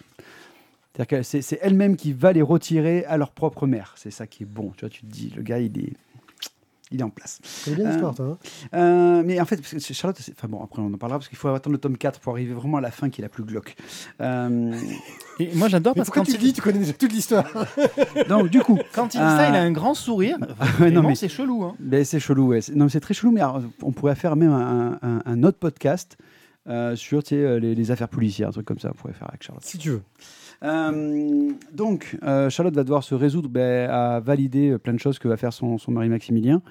C'est-à-dire que c'est elle-même qui va les retirer à leur propre mère. C'est ça qui est bon. Tu vois, tu te dis, le gars, il est, il est en place. C'est bien l'histoire, toi. hein. Euh, mais en fait, parce que chez Charlotte, c'est- enfin bon, après on en parlera parce qu'il faut attendre le tome 4 pour arriver vraiment à la fin qui est la plus glauque. Euh, Et moi, j'adore parce que pourquoi quand tu il, le dis Tu connais déjà toute l'histoire. donc du coup, quand il dit ça, Euh, il a un grand sourire. Vraiment, non, mais- c'est chelou. Hein. ben, c'est chelou. Ouais. Non, mais c'est très chelou, mais alors, on pourrait faire même un, un- un autre podcast euh, sur euh, les affaires policières, un truc comme ça. On pourrait faire avec Charlotte. Si tu veux. Euh, donc, euh, Charlotte va devoir se résoudre ben, à valider euh, plein de choses que va faire son, mari Maximilien.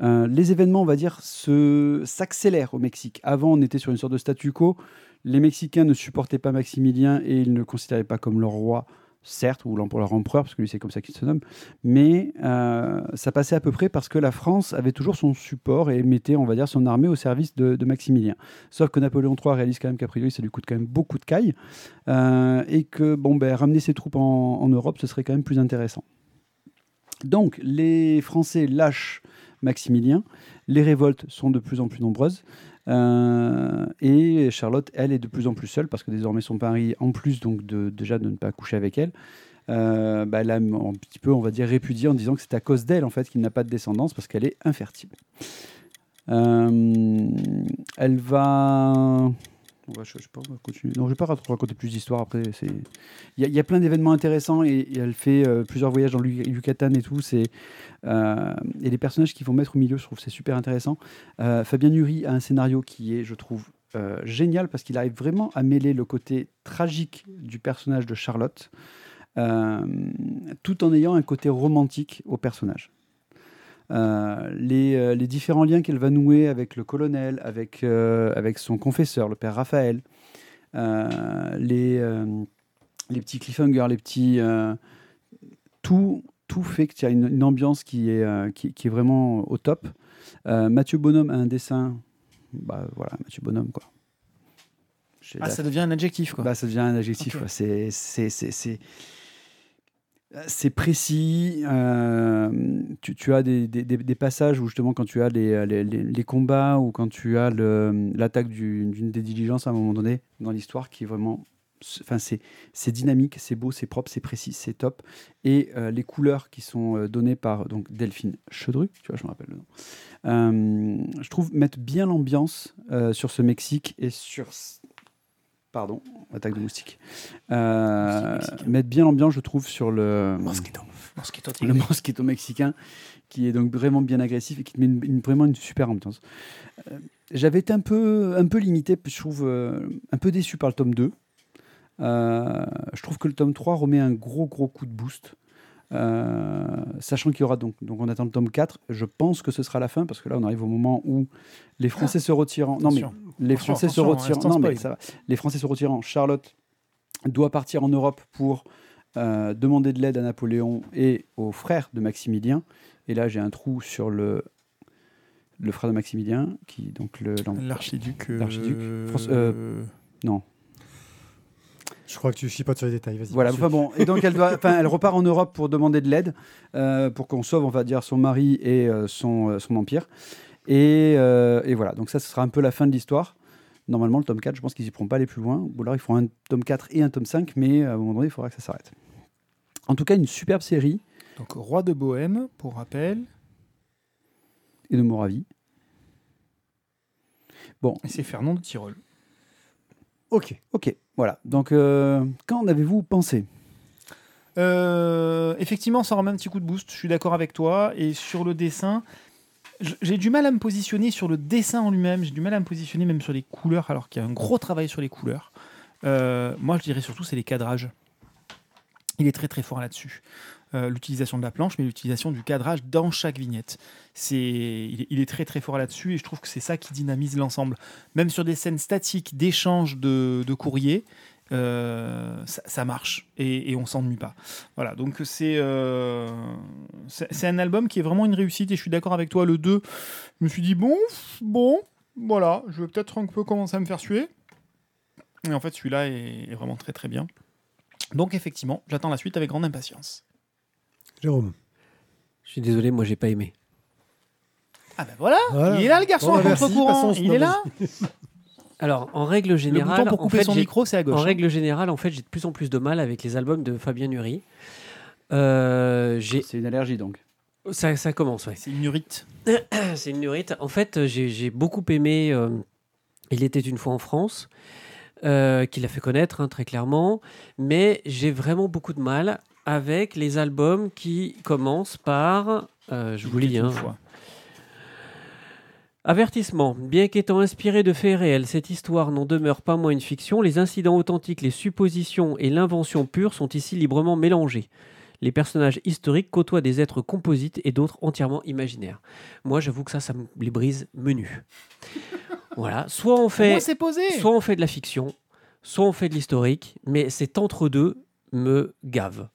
Les événements, on va dire, s'accélèrent au Mexique. Avant, on était sur une sorte de statu quo. Les Mexicains ne supportaient pas Maximilien et ils ne le considéraient pas comme leur roi, certes, ou leur empereur, parce que lui, c'est comme ça qu'il se nomme. Mais euh, ça passait à peu près parce que la France avait toujours son support et mettait, on son armée au service de, Maximilien. Sauf que Napoléon III réalise quand même qu'a priori, ça lui coûte quand même beaucoup de cailles. Euh, et que bon, ben, ramener ses troupes en, en Europe, ce serait quand même plus intéressant. Donc, les Français lâchent Maximilien, les révoltes sont de plus en plus nombreuses, euh, et Charlotte, elle, est de plus en plus seule, parce que désormais son mari, en plus donc de, déjà de ne pas coucher avec elle, euh, bah, elle a un petit peu, on va dire, répudié en disant que c'est à cause d'elle, en fait, qu'il n'a pas de descendance, parce qu'elle est infertile. Euh, elle va... Je. Non, je ne vais pas rac- raconter plus d'histoires après. Il y, a- plein d'événements intéressants et, elle fait euh, plusieurs voyages dans le Yucatan et tout. Euh, et les personnages qui vont mettre au milieu, je trouve c'est super intéressant. Euh, Fabien Nury a un scénario qui est, je trouve, génial parce qu'il arrive vraiment à mêler le côté tragique du personnage de Charlotte tout en ayant un côté romantique au personnage. Euh, les, euh, les différents liens qu'elle va nouer avec le colonel, avec, euh, avec son confesseur, le père Raphaël, les, les petits cliffhangers, les petits. tout, tout fait qu'il y a une, une ambiance qui est, qui, qui est vraiment au top. Mathieu Bonhomme a un dessin. Bah voilà, Mathieu Bonhomme, quoi. Ah, la ça devient un adjectif, quoi. bah, ça devient un adjectif. Ok. quoi. C'est, c'est, c'est, précis. euh, tu, as des, passages où justement quand tu as les, les combats ou quand tu as l'attaque du- d'une des diligences à un moment donné dans l'histoire qui est vraiment... Enfin, c'est, dynamique, c'est beau, c'est propre, c'est précis, c'est top. Et euh, les couleurs qui sont euh, données par donc, Delphine Chedru, tu vois, je me rappelle le nom, euh, je trouve mettre bien l'ambiance euh, sur ce Mexique et sur pardon, attaque de moustique. Euh, mettre bien l'ambiance, je trouve, sur le Mosquito. Mosquito le mosquito mexicain, qui est donc vraiment bien agressif et qui te met une- une- vraiment une super ambiance. Euh, J'avais été un peu, un peu limité, je trouve, euh, un peu déçu par le tome 2. Euh, je trouve que le tome 3 remet un gros, gros coup de boost. Euh, sachant qu'il y aura donc, donc on attend le tome 4, je pense que ce sera la fin parce que là on arrive au moment où les Français se retirant. Non mais les Français se retirant. Non mais ça va. Les Français se retirant. Charlotte doit partir en Europe pour euh, demander de l'aide à Napoléon et aux frères de Maximilien. Et là j'ai un trou sur le le frère de Maximilien qui donc le L'archiduc. euh, euh, non. Je crois que tu chipotes sur les détails. Vas-y. Voilà, enfin bon, et donc elle, doit, enfin, elle repart en Europe pour demander de l'aide, euh, pour qu'on sauve, on va dire, son mari et euh, son, euh, son empire. Et, euh, et voilà, donc ça, ce sera un peu la fin de l'histoire. Normalement, le tome 4, je pense qu'ils y pourront pas aller plus loin. Ou alors, ils feront un tome 4 et un tome 5, mais à un moment donné, il faudra que ça s'arrête. En tout cas, une superbe série, Donc, Roi de Bohème, pour rappel. et de Moravie. Et c'est Fernand de Tyrol. Ok. Ok, voilà. Donc, euh, qu'en avez-vous pensé Euh, effectivement, ça remet un petit coup de boost. Je suis d'accord avec toi. Et sur le dessin, j'ai du mal à me positionner sur le dessin en lui-même. J'ai du mal à me positionner même sur les couleurs, alors qu'il y a un gros travail sur les couleurs. Euh, moi, je dirais surtout, c'est les cadrages. Il est très très fort là-dessus. Euh, l'utilisation de la planche, mais l'utilisation du cadrage dans chaque vignette. C'est, il, est, très très fort là-dessus et je trouve que c'est ça qui dynamise l'ensemble. Même sur des scènes statiques d'échange de, de courrier, euh, ça, marche et, et on s'ennuie pas. Voilà, donc c'est, euh, c'est c'est un album qui est vraiment une réussite et je suis d'accord avec toi. Le 2, je me suis dit, bon, bon, voilà, je vais peut-être un peu commencer à me faire suer. Et en fait, celui-là est vraiment très très bien. Donc effectivement, j'attends la suite avec grande impatience. Jérôme. Je suis désolé, moi j'ai pas aimé. Ah ben voilà, Voilà. il est là le garçon Bon, contre-courant, il est là. Alors, en règle Le générale, bouton pour en couper fait, son j'ai- micro, c'est à gauche. En hein. règle générale, en fait, j'ai de plus en plus de mal avec les albums de Fabien Nury. Euh, C'est une allergie, donc. ça, ça commence, ouais. C'est une urite. C'est une nurite. En fait, j'ai j'ai beaucoup aimé euh, Il était une fois en France, euh, qu'il a fait connaître hein, très clairement, mais j'ai vraiment beaucoup de mal avec les albums qui commencent par. euh, je vous lis. Hein. fois. Avertissement. Bien qu'étant inspiré de faits réels, cette histoire n'en demeure pas moins une fiction. Les incidents authentiques, les suppositions et l'invention pure sont ici librement mélangés. Les personnages historiques côtoient des êtres composites et d'autres entièrement imaginaires. Moi, j'avoue que ça, ça me les brise menu. voilà. Soit on fait, posé? soit on fait de la fiction, soit on fait de l'historique, mais cet entre-deux me gave.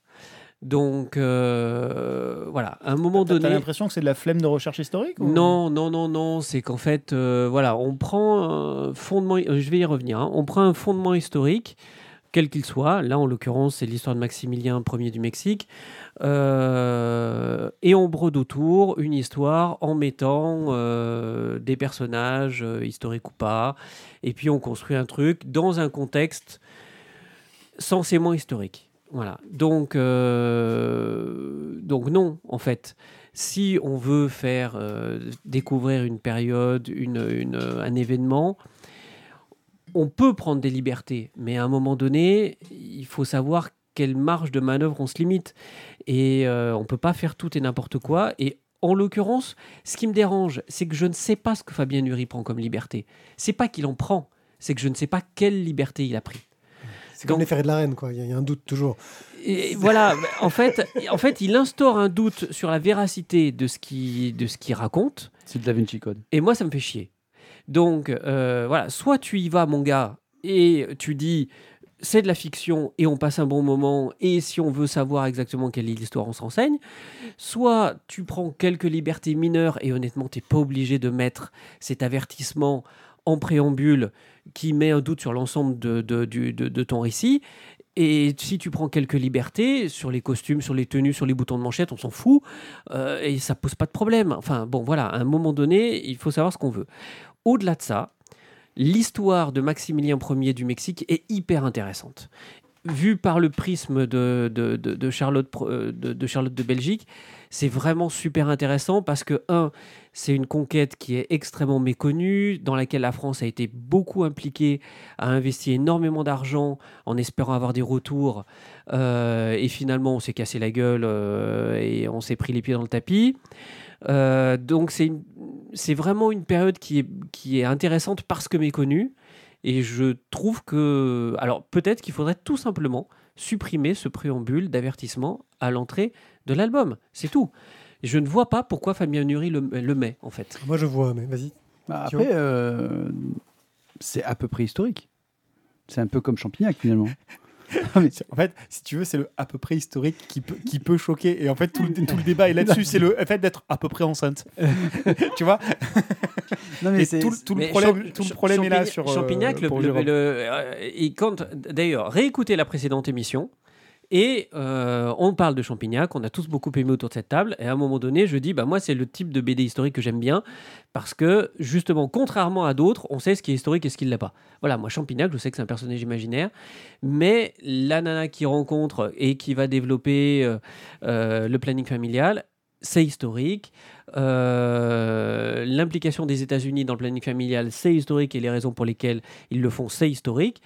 Donc, euh, voilà. À un moment T'as t'as donné. l'impression que c'est de la flemme de recherche historique ou- Non, non, non, non. C'est qu'en fait, euh, voilà, on prend un fondement. euh, Je vais y revenir. hein. on prend un fondement historique, quel qu'il soit. Là, en l'occurrence, c'est l'histoire de Maximilien Ier du Mexique, euh, et on brode autour une histoire en mettant des personnages historiques ou pas, et puis on construit un truc dans un contexte censément historique. Voilà. Donc, euh, donc non, en fait si on veut faire euh, découvrir une période, une, un événement, on peut prendre des libertés, mais à un moment donné, il faut savoir quelle marge de manœuvre on se limite. Et euh, on ne peut pas faire tout et n'importe quoi. Et en l'occurrence, ce qui me dérange, c'est que je ne sais pas ce que Fabien Nury prend comme liberté. C'est pas qu'il en prend, c'est que je ne sais pas quelle liberté il a pris. C'est comme Donc- les ferrets de la reine, quoi. Il y, a- il y a un doute toujours. Et voilà, en fait, en fait, il instaure un doute sur la véracité de ce qu'il de ce qu'il raconte. C'est de la Vinci Code. Et moi, ça me fait chier. Donc, euh, voilà, soit tu y vas, mon gars, et tu dis c'est de la fiction et on passe un bon moment, et si on veut savoir exactement quelle est l'histoire, on s'enseigne. Soit tu prends quelques libertés mineures, et honnêtement, tu n'es pas obligé de mettre cet avertissement en préambule qui met un doute sur l'ensemble de, de, ton récit. Et si tu prends quelques libertés sur les costumes, sur les tenues, sur les boutons de manchette, on s'en fout. Euh, et ça pose pas de problème. Enfin, bon, voilà, à un moment donné, il faut savoir ce qu'on veut. Au-delà de ça, l'histoire de Maximilien Ier du Mexique est hyper intéressante. Vue par le prisme de, de, Charlotte, euh, de Charlotte de Belgique, c'est vraiment super intéressant parce que, un, c'est une conquête qui est extrêmement méconnue, dans laquelle la France a été beaucoup impliquée, a investi énormément d'argent en espérant avoir des retours, euh, et finalement on s'est cassé la gueule euh, et on s'est pris les pieds dans le tapis. Euh, donc c'est vraiment une période qui est intéressante parce que méconnue. Et je trouve que... Alors peut-être qu'il faudrait tout simplement supprimer ce préambule d'avertissement à l'entrée de l'album. C'est tout. Je ne vois pas pourquoi Fabien Nury le, le met, en fait. Moi, je vois, mais vas-y. Bah, Tu après, euh, c'est à peu près historique. C'est un peu comme Champignac, finalement. En fait, si tu veux, c'est le à peu près historique qui peut, qui peut choquer. Et en fait, tout le, tout le débat est là-dessus. C'est le fait d'être à peu près enceinte. tu vois Non, mais Et c'est- tout, le- tout le Mais problème, tout le problème est là Champignac- sur. euh, Champignac, le, pour le- le- euh, il compte d'ailleurs réécouter la précédente émission. Et euh, on parle de Champignac, on a tous beaucoup aimé autour de cette table. Et à un moment donné, je dis, bah, moi, c'est le type de BD historique que j'aime bien. Parce que, justement, contrairement à d'autres, on sait ce qui est historique et ce qui ne l'est pas. Voilà, moi, Champignac, je sais que c'est un personnage imaginaire. Mais la nana qui rencontre et qui va développer euh, euh, le planning familial, c'est historique. L'implication des États-Unis dans le planning familial, c'est historique et les raisons pour lesquelles ils le font, c'est historique.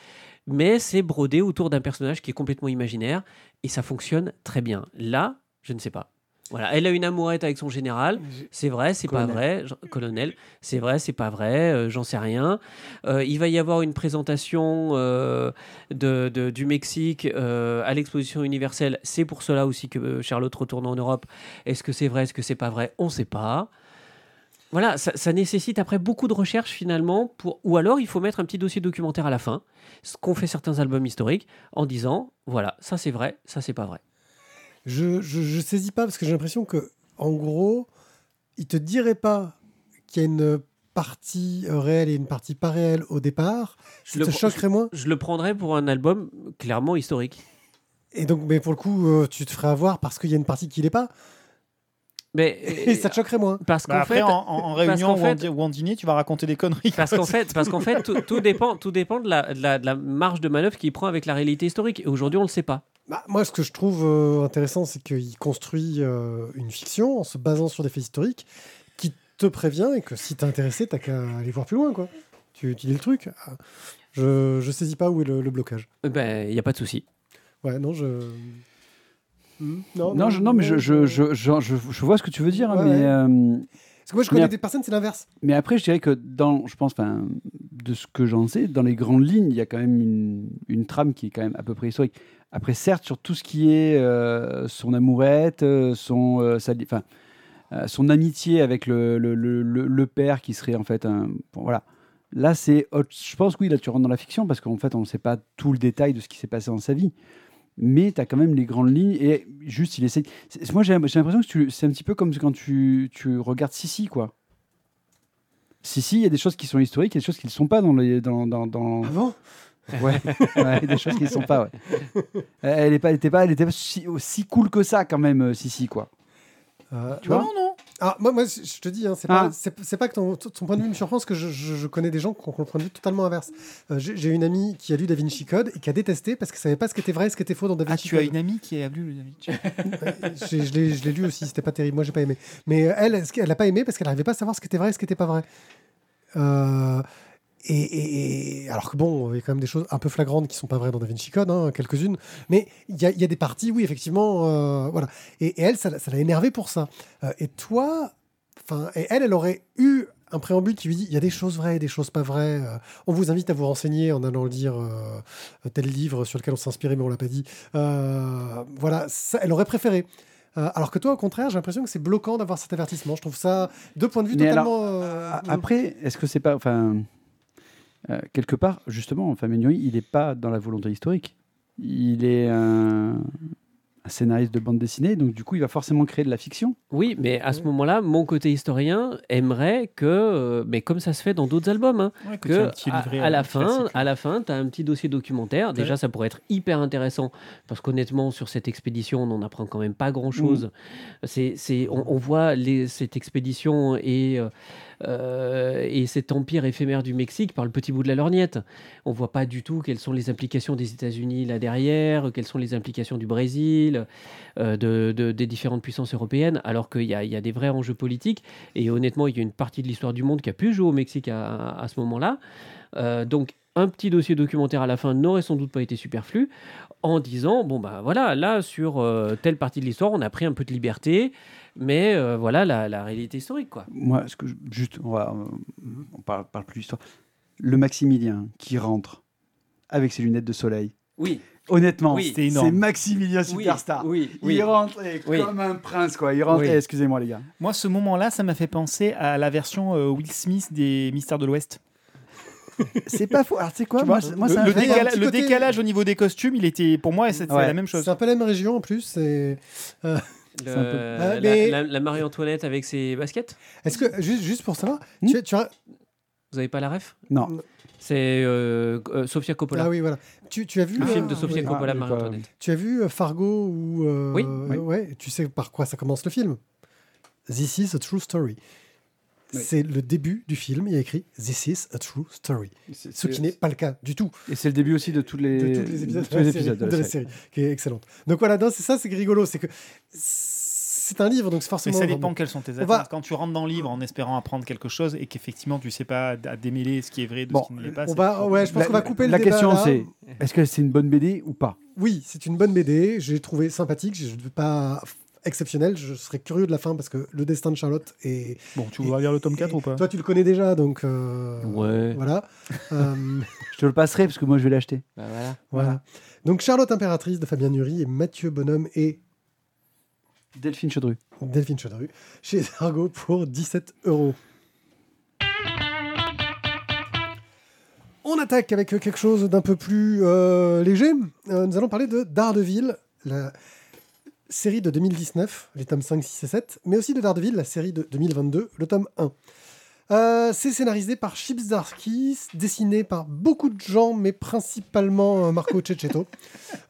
Mais c'est brodé autour d'un personnage qui est complètement imaginaire et ça fonctionne très bien. Là, je ne sais pas. Voilà, elle a une amourette avec son général. C'est vrai, c'est pas vrai, colonel. C'est vrai, c'est pas vrai. euh, J'en sais rien. Euh, il va y avoir une présentation euh, de, de- du Mexique à l'exposition universelle. C'est pour cela aussi que Charlotte retourne en Europe. Est-ce que c'est vrai, est-ce que c'est pas vrai? On ne sait pas. Voilà, ça, ça nécessite après beaucoup de recherches finalement. Pour... Ou alors il faut mettre un petit dossier documentaire à la fin, ce qu'ont fait certains albums historiques, en disant voilà, ça c'est vrai, ça c'est pas vrai. Je, je, je saisis pas parce que j'ai l'impression que, en gros, il te dirait pas qu'il y a une partie euh, réelle et une partie pas réelle au départ. Je te moins. Je le prendrais pour un album clairement historique. Et donc, mais pour le coup, euh, tu te ferais avoir parce qu'il y a une partie qui l'est pas. Mais Et ça te choquerait moins. parce Bah qu'en après, fait, en, en- en réunion en, fait- ou en dîner, tu vas raconter des conneries. Parce qu'en fait, parce qu'en fait tout, tout dépend, tout dépend de la, de la- de la marge de manœuvre qu'il prend avec la réalité historique. Et aujourd'hui, on ne le sait pas. Bah, moi, ce que je trouve euh, intéressant, c'est qu'il construit euh, une fiction en se basant sur des faits historiques qui te prévient et que si t'es intéressé, t'as qu'à aller voir plus loin, quoi. Tu, tu lis le truc. Je, je saisis pas où est le, le blocage. Ben, il n'y a pas de souci. Ouais, non, je. Non, je- non, mais je, je, je, je, vois ce que tu veux dire, hein, Ouais, mais, ouais. euh, Parce que moi, je connais des personnes, c'est l'inverse. mais après, je dirais que dans, je pense, de ce que j'en sais, dans les grandes lignes, il y a quand même une, une trame qui est quand même à peu près historique. Après, certes, sur tout ce qui est euh, son amourette, euh, son, euh, sa- son amitié avec le, le, le, père qui serait en fait un. bon, voilà. Là, c'est. Je pense que oui, là, tu rentres dans la fiction parce qu'en fait, on ne sait pas tout le détail de ce qui s'est passé dans sa vie. Mais tu as quand même les grandes lignes et juste, il essaie. Moi, j'ai l'impression que tu- c'est un petit peu comme quand tu, tu regardes Sissi, quoi. Sissi, il y a des choses qui sont historiques, il y a des choses qui ne le sont pas dans les. Dans, dans, dans- Avant Ouais, ouais, des choses qui ne sont pas, ouais. Elle n'était pas, elle était pas, elle était pas si, aussi cool que ça, quand même, euh, Sissi, quoi. Euh, Tu vois? non, non. Ah, moi, moi, je te dis, hein, c'est Ah. pas, pas que ton, ton point de vue me surprend, parce que je, je- je connais des gens qui ont le point de vue totalement inverse. Euh, J'ai une amie qui a lu Da Vinci Code et qui a détesté parce qu'elle savait pas ce qui était vrai et ce qui était faux dans Da Ah, Vinci tu as Code. une amie qui a lu le Da Vinci. J'ai- je l'ai lu aussi, c'était pas terrible. Moi, j'ai pas aimé. Mais elle, est-ce qu'elle a pas aimé parce qu'elle n'arrivait pas à savoir ce qui était vrai et ce qui était pas vrai. Euh, et, et- et- alors que bon, il y a quand même des choses un peu flagrantes qui sont pas vraies dans Da Vinci Code, hein, quelques-unes. Mais il y a, il y a des parties, oui, effectivement, euh, voilà. Et, et elle, ça l'a énervé pour ça. Euh, et toi, enfin, et elle, elle aurait eu un préambule qui lui dit il y a des choses vraies des choses pas vraies. Euh, on vous invite à vous renseigner en allant lire tel livre sur lequel on s'est inspiré, mais on l'a pas dit. Voilà, ça, elle aurait préféré. Alors que toi, au contraire, j'ai l'impression que c'est bloquant d'avoir cet avertissement. Je trouve ça deux points de vue Mais totalement. euh, Après, est-ce que c'est pas. Enfin, euh, quelque part, justement, enfin, Méniori, il n'est pas dans la volonté historique. Il est un, un scénariste de bande dessinée, donc du coup, il va forcément créer de la fiction. Oui, mais à ce moment-là, mon côté historien aimerait que, euh, mais comme ça se fait dans d'autres albums, hein, Ouais, que petit à, à la euh, fin, à la fin, tu as un petit dossier documentaire. Déjà, ça pourrait être hyper intéressant parce qu'honnêtement, sur cette expédition, on n'en apprend quand même pas grand-chose. C'est, c'est, on, on voit les, cette expédition et euh, et cet empire éphémère du Mexique par le petit bout de la lorgnette. On voit pas du tout quelles sont les implications des États-Unis là derrière, quelles sont les implications du Brésil, euh, de, de- des différentes puissances européennes, alors qu'il y y a des vrais enjeux politiques. Et honnêtement, il y a une partie de l'histoire du monde qui a pu jouer au Mexique à, à ce moment-là. Euh, donc, un petit dossier documentaire à la fin n'aurait sans doute pas été superflu, en disant bon ben voilà, là sur euh, telle partie de l'histoire, on a pris un peu de liberté, mais euh, voilà la, la réalité historique quoi. Moi, ce que je- juste, on, va, on parle, parle plus d'histoire. Le Maximilien qui rentre avec ses lunettes de soleil. Oui, Honnêtement, Oui. C'est énorme. c'est Maximilien Superstar. Oui, Il rentre et comme un prince, quoi. Il rentre. Oui. eh, Excusez-moi, les gars. Moi, ce moment-là, ça m'a fait penser à la version euh, Will Smith des Mystères de l'Ouest. C'est pas faux. Alors, tu sais quoi Tu Moi, vois, c'est- moi, le, décala- côté- décalage au niveau des costumes, il était pour moi, c'était Ouais. la même chose. C'est un peu la même région en plus. C'est. Le- peu- Ah, la, mais- la- la Marie-Antoinette avec ses baskets Est-ce que juste juste pour savoir, Hmm tu, as- tu as Vous avez pas la ref? Non. C'est euh, euh, Sofia Coppola. ah oui voilà. Tu, tu as vu Le euh, film de Sofia oui. Coppola, Ah, Marie-Antoinette. Tu as vu euh, Fargo ou euh, Oui. Oui. ouais, tu sais par quoi ça commence le film? This is a true story. Oui. C'est le début du film, il y a écrit This is a true story. Ce qui n'est pas le cas du tout Et c'est le début aussi de tous les, de tous les épisodes, de tous les épisodes de la série, qui est excellente. Donc voilà, c'est ça, c'est rigolo, c'est que c'est un livre, donc c'est Mais forcément. ça dépend quelles sont tes On attentes. va- Quand tu rentres dans le livre en espérant apprendre quelque chose et qu'effectivement tu sais pas à démêler ce qui est vrai de Bon, ce qui ne l'est pas. On va, ouais, je pense La- qu'on va couper la le débat. question, c'est est-ce que c'est une bonne BD ou pas? Oui, c'est une bonne BD. J'ai trouvé sympathique. Je ne veux pas exceptionnel. Je serais curieux de la fin parce que le destin de Charlotte est. Bon, tu voudras lire le tome 4 ou pas? Toi, tu le connais déjà, donc. euh, Ouais. Voilà. Euh, Je te le passerai parce que moi je vais l'acheter. Bah voilà. voilà. Donc Charlotte impératrice de Fabien Nury et Mathieu Bonhomme et Delphine Chaudru. Delphine Chaudru chez Argo pour 17 euros. On attaque avec quelque chose d'un peu plus euh, léger. Euh, nous allons parler de Daredevil, la série de 2019, les tomes 5, 6 et 7, mais aussi de Daredevil, la série de 2022, le tome 1. Euh, c'est scénarisé par Chips dessiné par beaucoup de gens, mais principalement euh, Marco Cecchetto.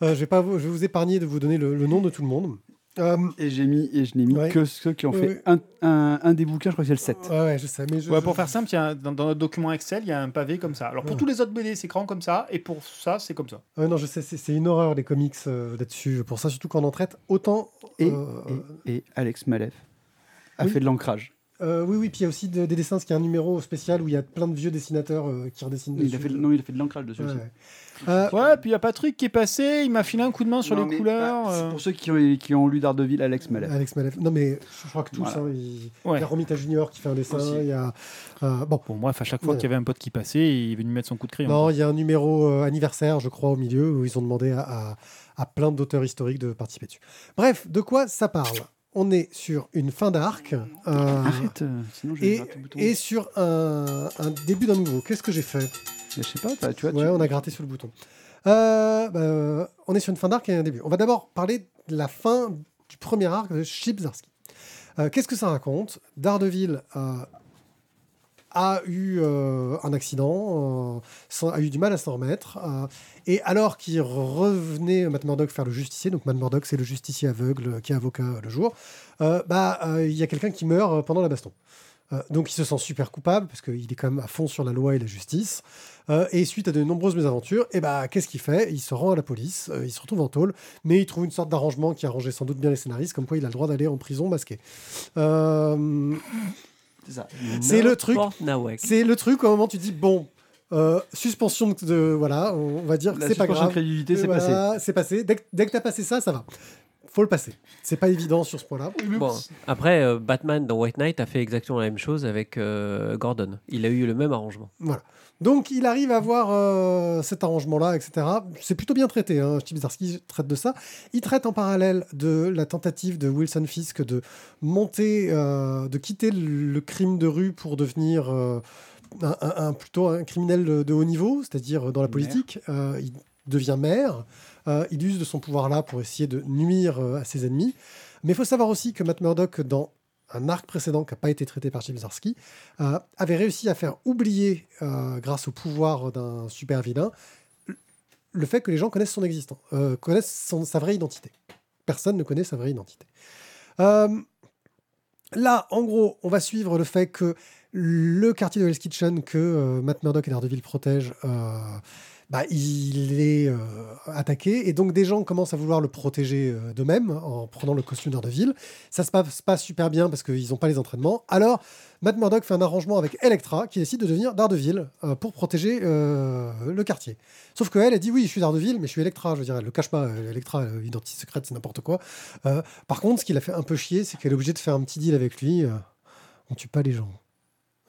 Euh, je, vais vous, épargner de vous donner le nom de tout le monde. Euh, Et j'ai mis et je n'ai mis Ouais. que ceux qui ont Ouais, fait ouais. un, un, un des bouquins, je crois que c'est le 7. ouais, ouais, je sais, mais je, Ouais, je- pour faire simple, il y a un- dans, dans notre document Excel, il y a un pavé comme ça. Alors pour Ouais. tous les autres BD, c'est grand comme ça, et pour ça, c'est comme ça. Ouais, non, je sais, c'est c'est une horreur les comics euh, là-dessus. Pour ça, surtout quand on en traite autant. Et, euh, et, et Alex Malef a Oui. fait de l'ancrage. Euh, oui, oui, puis il y a aussi de- des dessins, parce qu'il y a un numéro spécial où il y a plein de vieux dessinateurs euh, qui redessinent Il a fait de, non, il a fait de l'ancrage dessus Ouais, aussi. ouais. Euh, Ouais, puis il y a Patrick qui est passé, il m'a filé un coup de main sur Non, les couleurs. bah, euh. C'est pour ceux qui ont, qui ont lu Daredevil, Alex Malef. Alex Malef. Non, mais je crois que tous. Voilà. hein, il... Ouais. il y a Romita Junior qui fait un dessin. Aussi. Il y a. euh, bon. Bon, bref, à chaque fois Ouais. qu'il y avait un pote qui passait, il est venu mettre son coup de crayon. Non, il y a un numéro euh, anniversaire, je crois, au milieu, où ils ont demandé à, à- à plein d'auteurs historiques de participer dessus. Bref, de quoi ça parle? On est sur une fin d'arc. euh, Arrête, euh, sinon je vais et, gratter le bouton. et sur un, un début d'un nouveau. Qu'est-ce que j'ai fait? Je sais pas, bah, tu vois. Ouais, tu- on a gratté sur le bouton. Euh, bah, on est sur une fin d'arc et un début. On va d'abord parler de la fin du premier arc de. Euh, Qu'est-ce que ça raconte? Daredevil a eu euh, un accident, euh, a eu du mal à s'en remettre. euh, et alors qu'il revenait Matt Murdock faire le justicier, donc Matt Murdock c'est le justicier aveugle qui est avocat le jour, bah il y a quelqu'un qui meurt pendant la baston. Donc il se sent super coupable parce qu'il est quand même à fond sur la loi et la justice. Et suite à de nombreuses mésaventures, et bah, qu'est-ce qu'il fait? Il se rend à la police, il se retrouve en tôle, mais il trouve une sorte d'arrangement qui arrangeait sans doute bien les scénaristes, comme quoi il a le droit d'aller en prison masqué. C'est ça. C'est le truc- c'est le truc au moment où tu dis bon, euh, suspension de, voilà, on va dire c'est pas grave. c'est passé. C'est passé. Dès que, dès que t'as passé ça, ça va. Faut le passer. C'est pas évident sur ce point-là. Bon, après, euh, Batman dans White Knight a fait exactement la même chose avec euh, Gordon. Il a eu le même arrangement. Voilà. Donc il arrive à avoir euh, cet arrangement-là, etc. C'est plutôt bien traité. Hein. Chip Zdarsky traite de ça. Il traite en parallèle de la tentative de Wilson Fisk de monter, euh, de quitter le, crime de rue pour devenir euh, un, plutôt un criminel de, haut niveau, c'est-à-dire dans la politique. Il devient maire. Il use de son pouvoir-là pour essayer de nuire à ses ennemis. Mais il faut savoir aussi que Matt Murdock, dans un arc précédent qui n'a pas été traité par Chip Zdarsky, euh, avait réussi à faire oublier, euh, grâce au pouvoir d'un super vilain, le fait que les gens connaissent son existence, euh, connaissent sa vraie identité. Personne ne connaît sa vraie identité. Euh, là, en gros, on va suivre le fait que le quartier de Hell's Kitchen que Matt Murdock et Daredevil protègent, bah, il est euh, attaqué et donc des gens commencent à vouloir le protéger euh, d'eux-mêmes en prenant le costume Daredevil. Ça se passe pas super bien parce qu'ils n'ont pas les entraînements. Alors, Matt Murdock fait un arrangement avec Electra qui décide de devenir Daredevil euh, pour protéger le quartier. Sauf qu'elle, elle dit oui, je suis Daredevil, mais je suis Electra. Je veux dire, elle le cache pas. Electra, identité secrète, c'est n'importe quoi. Par contre, ce qui l'a fait un peu chier, c'est qu'elle est obligée de faire un petit deal avec lui. on tue pas les gens.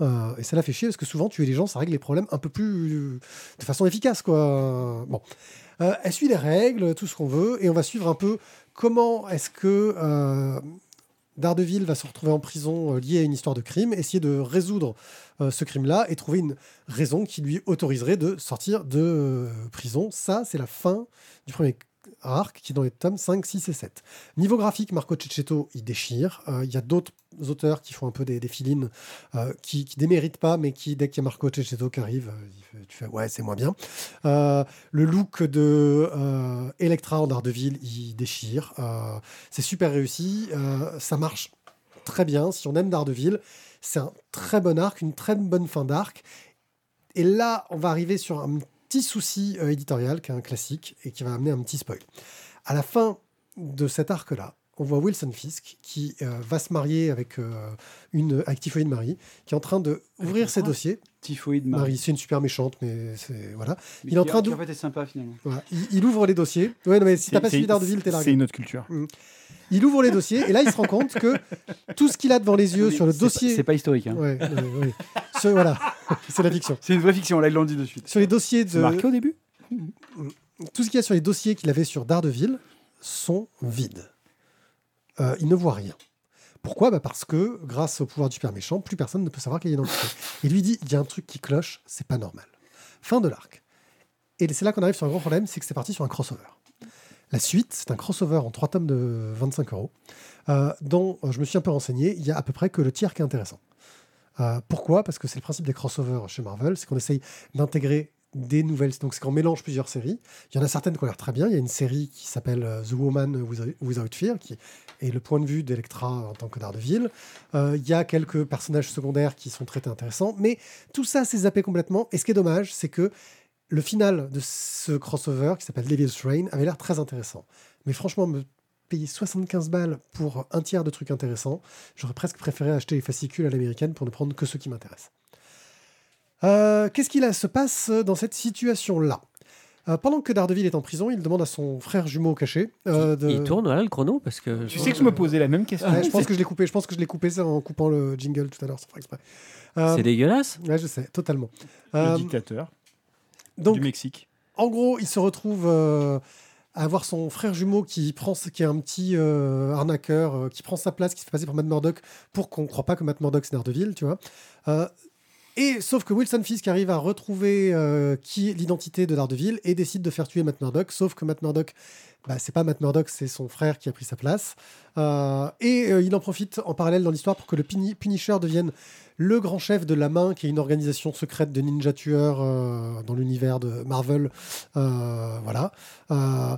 Euh, et ça l'a fait chier parce que souvent, tuer les gens, ça règle les problèmes un peu plus de façon efficace, quoi. Bon. Euh, elle suit les règles, tout ce qu'on veut, et on va suivre un peu comment est-ce que euh, va se retrouver en prison euh, lié à une histoire de crime, essayer de résoudre ce crime-là et trouver une raison qui lui autoriserait de sortir de prison. Ça, c'est la fin du premier arc qui est dans les tomes 5, 6 et 7. Niveau graphique, Marco Cecchetto, il déchire. Euh, Il y a d'autres auteurs qui font un peu des, des fill-in, euh, qui, qui déméritent pas, mais qui, dès qu'il y a Marco Cecchetto qui arrive, euh, tu fais ouais, c'est moins bien. Le look de Electra en Daredevil, il déchire. C'est super réussi. Ça marche très bien. Si on aime Daredevil, c'est un très bon arc, une très bonne fin d'arc. Et là, on va arriver sur un petit souci euh, éditorial, qui est un classique, et qui va amener un petit spoil. À la fin de cet arc-là, on voit Wilson Fisk qui euh, va se marier avec euh, une avec Typhoïde Marie, qui est en train de ouvrir ses dossiers. Typhoïde Marie. Marie, c'est une super méchante, mais c'est voilà. Mais il est en train qui, d'ou- en fait est sympa finalement. Voilà. Il, il ouvre les dossiers. Ouais, non, mais si t'as pas C'est- suivi Daredevil, t'es C'est largué. une autre culture. Il ouvre les dossiers et là, il se rend compte que tout ce qu'il a devant les yeux sur le dossier. C'est pas historique. hein. Ouais, ouais, ouais. Ce- voilà, c'est la fiction. C'est une vraie fiction, là ils l'ont dit de suite. Sur les dossiers C'est de marqué au début tout ce qu'il y a sur les dossiers qu'il avait sur Daredevil sont vides. Euh, il ne voit rien. Pourquoi? Bah Parce que, grâce au pouvoir du super méchant, plus personne ne peut savoir quelle identité. Et lui dit il y a un truc qui cloche, c'est pas normal. Fin de l'arc. Et c'est là qu'on arrive sur un gros problème c'est que c'est parti sur un crossover. La suite, c'est un crossover en trois tomes de 25 euros, euh, dont euh, je me suis un peu renseigné, il y a à peu près que le tiers qui est intéressant. Euh, pourquoi? Parce que c'est le principe des crossovers chez Marvel, c'est qu'on essaye d'intégrer des nouvelles. Donc, c'est qu'on mélange plusieurs séries. Il y en a certaines qui ont l'air très bien. Il y a une série qui s'appelle The Woman Without Fear, qui est le point de vue d'Electra en tant que Daredevil. Euh, il y a quelques personnages secondaires qui sont traités intéressants. Mais tout ça, c'est zappé complètement. Et ce qui est dommage, c'est que le final de ce crossover, qui s'appelle Devil's Reign, avait l'air très intéressant. Mais franchement, me payer 75 balles pour un tiers de trucs intéressants, j'aurais presque préféré acheter les fascicules à l'américaine pour ne prendre que ceux qui m'intéressent. Euh, Qu'est-ce qu'il se passe dans cette situation-là? Euh, Pendant que Daredevil est en prison, il demande à son frère jumeau caché. euh, de- Il tourne voilà le chrono parce que. Tu sais que je me posais la même question. Ouais, je pense que je l'ai coupé. Je pense que je l'ai coupé ça en coupant le jingle tout à l'heure, sans faire exprès. Euh, C'est dégueulasse. ouais, je sais, totalement. Le Euh, dictateur donc, du Mexique. en gros, il se retrouve euh, à avoir son frère jumeau qui prend, qui est un petit euh, arnaqueur, euh, qui prend sa place, qui se fait passer pour Matt Murdock pour qu'on ne croit pas que Matt Murdock c'est Daredevil, tu vois. Et sauf que Wilson Fisk arrive à retrouver qui l'identité de Daredevil et décide de faire tuer Matt Murdock. Sauf que Matt Murdock, bah, c'est pas Matt Murdock, c'est son frère qui a pris sa place. Euh, et euh, il en profite en parallèle dans l'histoire pour que le Puni- Punisher devienne le grand chef de la main, qui est une organisation secrète de ninja tueurs euh, dans l'univers de Marvel. Euh, voilà. Euh,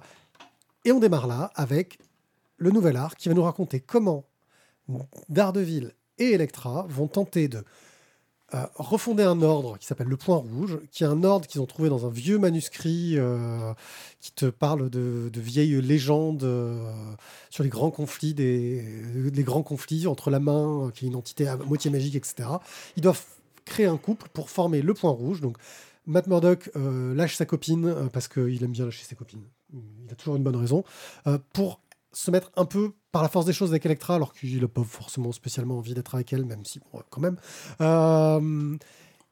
et on démarre là avec le nouvel arc qui va nous raconter comment Daredevil et Elektra vont tenter de refonder un ordre qui s'appelle le Point Rouge, qui est un ordre qu'ils ont trouvé dans un vieux manuscrit euh, qui te parle de, vieilles légendes euh, sur les grands conflits des les grands conflits entre la main euh, qui est une entité à moitié magique, etc. Ils doivent créer un couple pour former le Point Rouge. Donc Matt Murdock lâche sa copine parce qu'il aime bien lâcher ses copines. Il a toujours une bonne raison pour se mettre un peu par la force des choses avec Electra, alors qu'il n'a pas forcément spécialement envie d'être avec elle, même si, bon, quand même. Euh,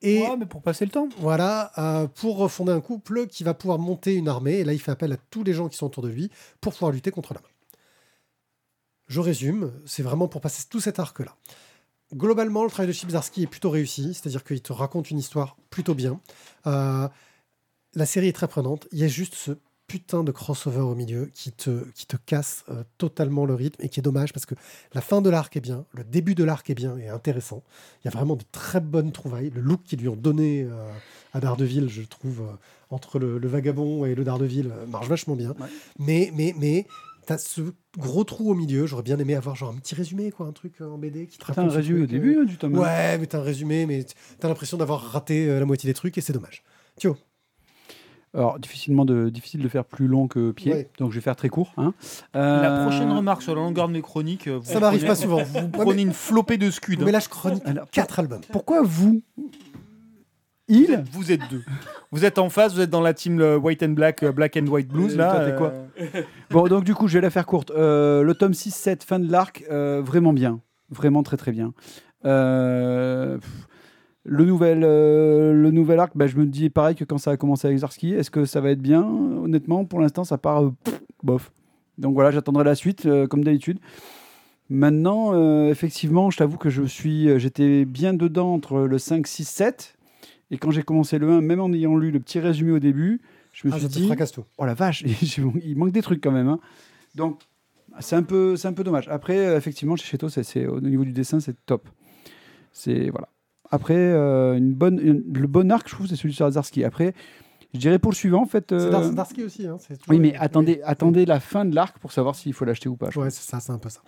et Ouais, mais pour passer le temps. voilà, euh, pour fonder un couple qui va pouvoir monter une armée. Et là, il fait appel à tous les gens qui sont autour de lui pour pouvoir lutter contre la main. Je résume, c'est vraiment pour passer tout cet arc-là. Globalement, le travail de Chip Zdarsky est plutôt réussi, c'est-à-dire qu'il te raconte une histoire plutôt bien. Euh, la série est très prenante. Il y a juste ce putain de crossover au milieu qui te, qui te casse euh, totalement le rythme et qui est dommage parce que la fin de l'arc est bien, le début de l'arc est bien et intéressant. Il y a vraiment de très bonnes trouvailles. Le look qu'ils lui ont donné euh, à Daredevil, je trouve, euh, entre le, le vagabond et le Daredevil, marche vachement bien. Ouais. Mais, mais, mais, t'as ce gros trou au milieu. J'aurais bien aimé avoir genre un petit résumé, quoi, un truc en BD qui te T'as un résumé au début hein, du tome. Ouais, mais t'as un résumé, mais t'as l'impression d'avoir raté la moitié des trucs et c'est dommage. Thio, Alors, difficilement de, difficile de faire plus long que pied, Ouais. donc je vais faire très court. hein. La Euh, prochaine remarque sur la longueur de mes chroniques. euh, vous ça m'arrive pas souvent. Vous Ouais, prenez mais- une flopée de scuds. mais là, je chronique Alors, 4 albums. Pourquoi vous Vous Il êtes, vous êtes deux. Vous êtes en face, vous êtes dans la team White and Black, euh, Black and White Blues. Là, toi, t'es quoi Bon, donc du coup, je vais la faire courte. Euh, le tome 6-7, fin de l'arc, euh, vraiment bien. Vraiment très très bien. Euh, pff, le, nouvel, euh, le nouvel arc, bah, je me dis pareil que quand ça a commencé avec Zarski. Est-ce que ça va être bien? Honnêtement, pour l'instant, ça part euh, pff, bof. Donc voilà, j'attendrai la suite, euh, comme d'habitude. Maintenant, effectivement, je t'avoue que je suis, j'étais bien dedans entre le 5, 6, 7. Et quand j'ai commencé le 1, même en ayant lu le petit résumé au début, je me Ah, suis dit, tout. oh la vache, il manque des trucs quand même. hein. Donc, c'est un, peu, c'est un peu dommage. Après, effectivement, chez Cheto, c'est- au niveau du dessin, c'est top. C'est, voilà. Après, euh, une bonne, une- le bon arc, je trouve, c'est celui sur Azarski. Après, je dirais pour le suivant, en fait. C'est euh, Dar- Darsky aussi. Hein, c'est oui, mais attendez, attendez la fin de l'arc pour savoir s'il faut l'acheter ou pas. Ouais, c'est ça, c'est un peu ça.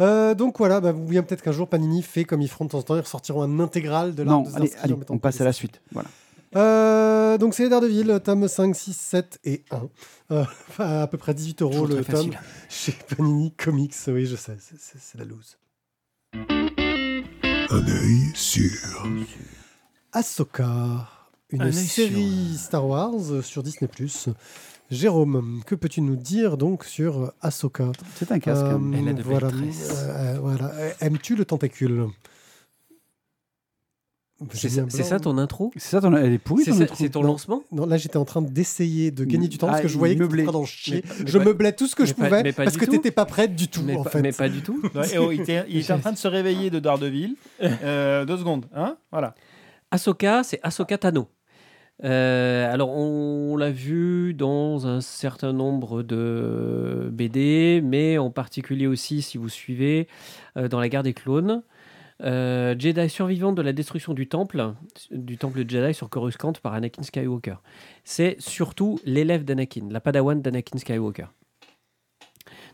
Euh, donc voilà, bah, vous bien peut-être qu'un jour Panini fait comme ils feront de temps en temps, ils ressortiront un intégral de l'arc de allez, allez, en on passe à la suite. Voilà. Euh, donc c'est les Daredevil, tome 5, 6, 7 et 1. Euh, enfin, à peu près 18 euros le tome facile. chez Panini Comics. Oui, je sais, c'est- c'est c'est la loose. Un œil sur. Ahsoka, une Un série Star Wars sur Disney+. Jérôme, que peux-tu nous dire donc sur Ahsoka? C'est un casque. Euh, Elle a de belles voilà, euh, voilà. Aimes-tu le tentacule? C'est ça, ton intro C'est ça, ton- elle est pourrie C'est ton ça- intro. c'est ton Non. lancement? Non, là j'étais en train d'essayer de gagner du temps parce Ah, que je voyais que tu meubler. étais en train d'en chier. Mais- mais je pas- meublais tout ce que je pas- pouvais mais pas parce que t'étais pas prête du tout mais, en pas, fait. mais pas du tout. Ouais, et oh, il, était, il était en train de se réveiller de Daredevil. Euh, deux secondes. Hein voilà. Ahsoka, c'est Ahsoka Tano. Euh, alors, on l'a vu dans un certain nombre de BD, mais en particulier aussi, si vous suivez, euh, dans la guerre des clones. Euh, Jedi survivante de la destruction du temple, du temple de Jedi sur Coruscant par Anakin Skywalker. C'est surtout l'élève d'Anakin, la padawan d'Anakin Skywalker.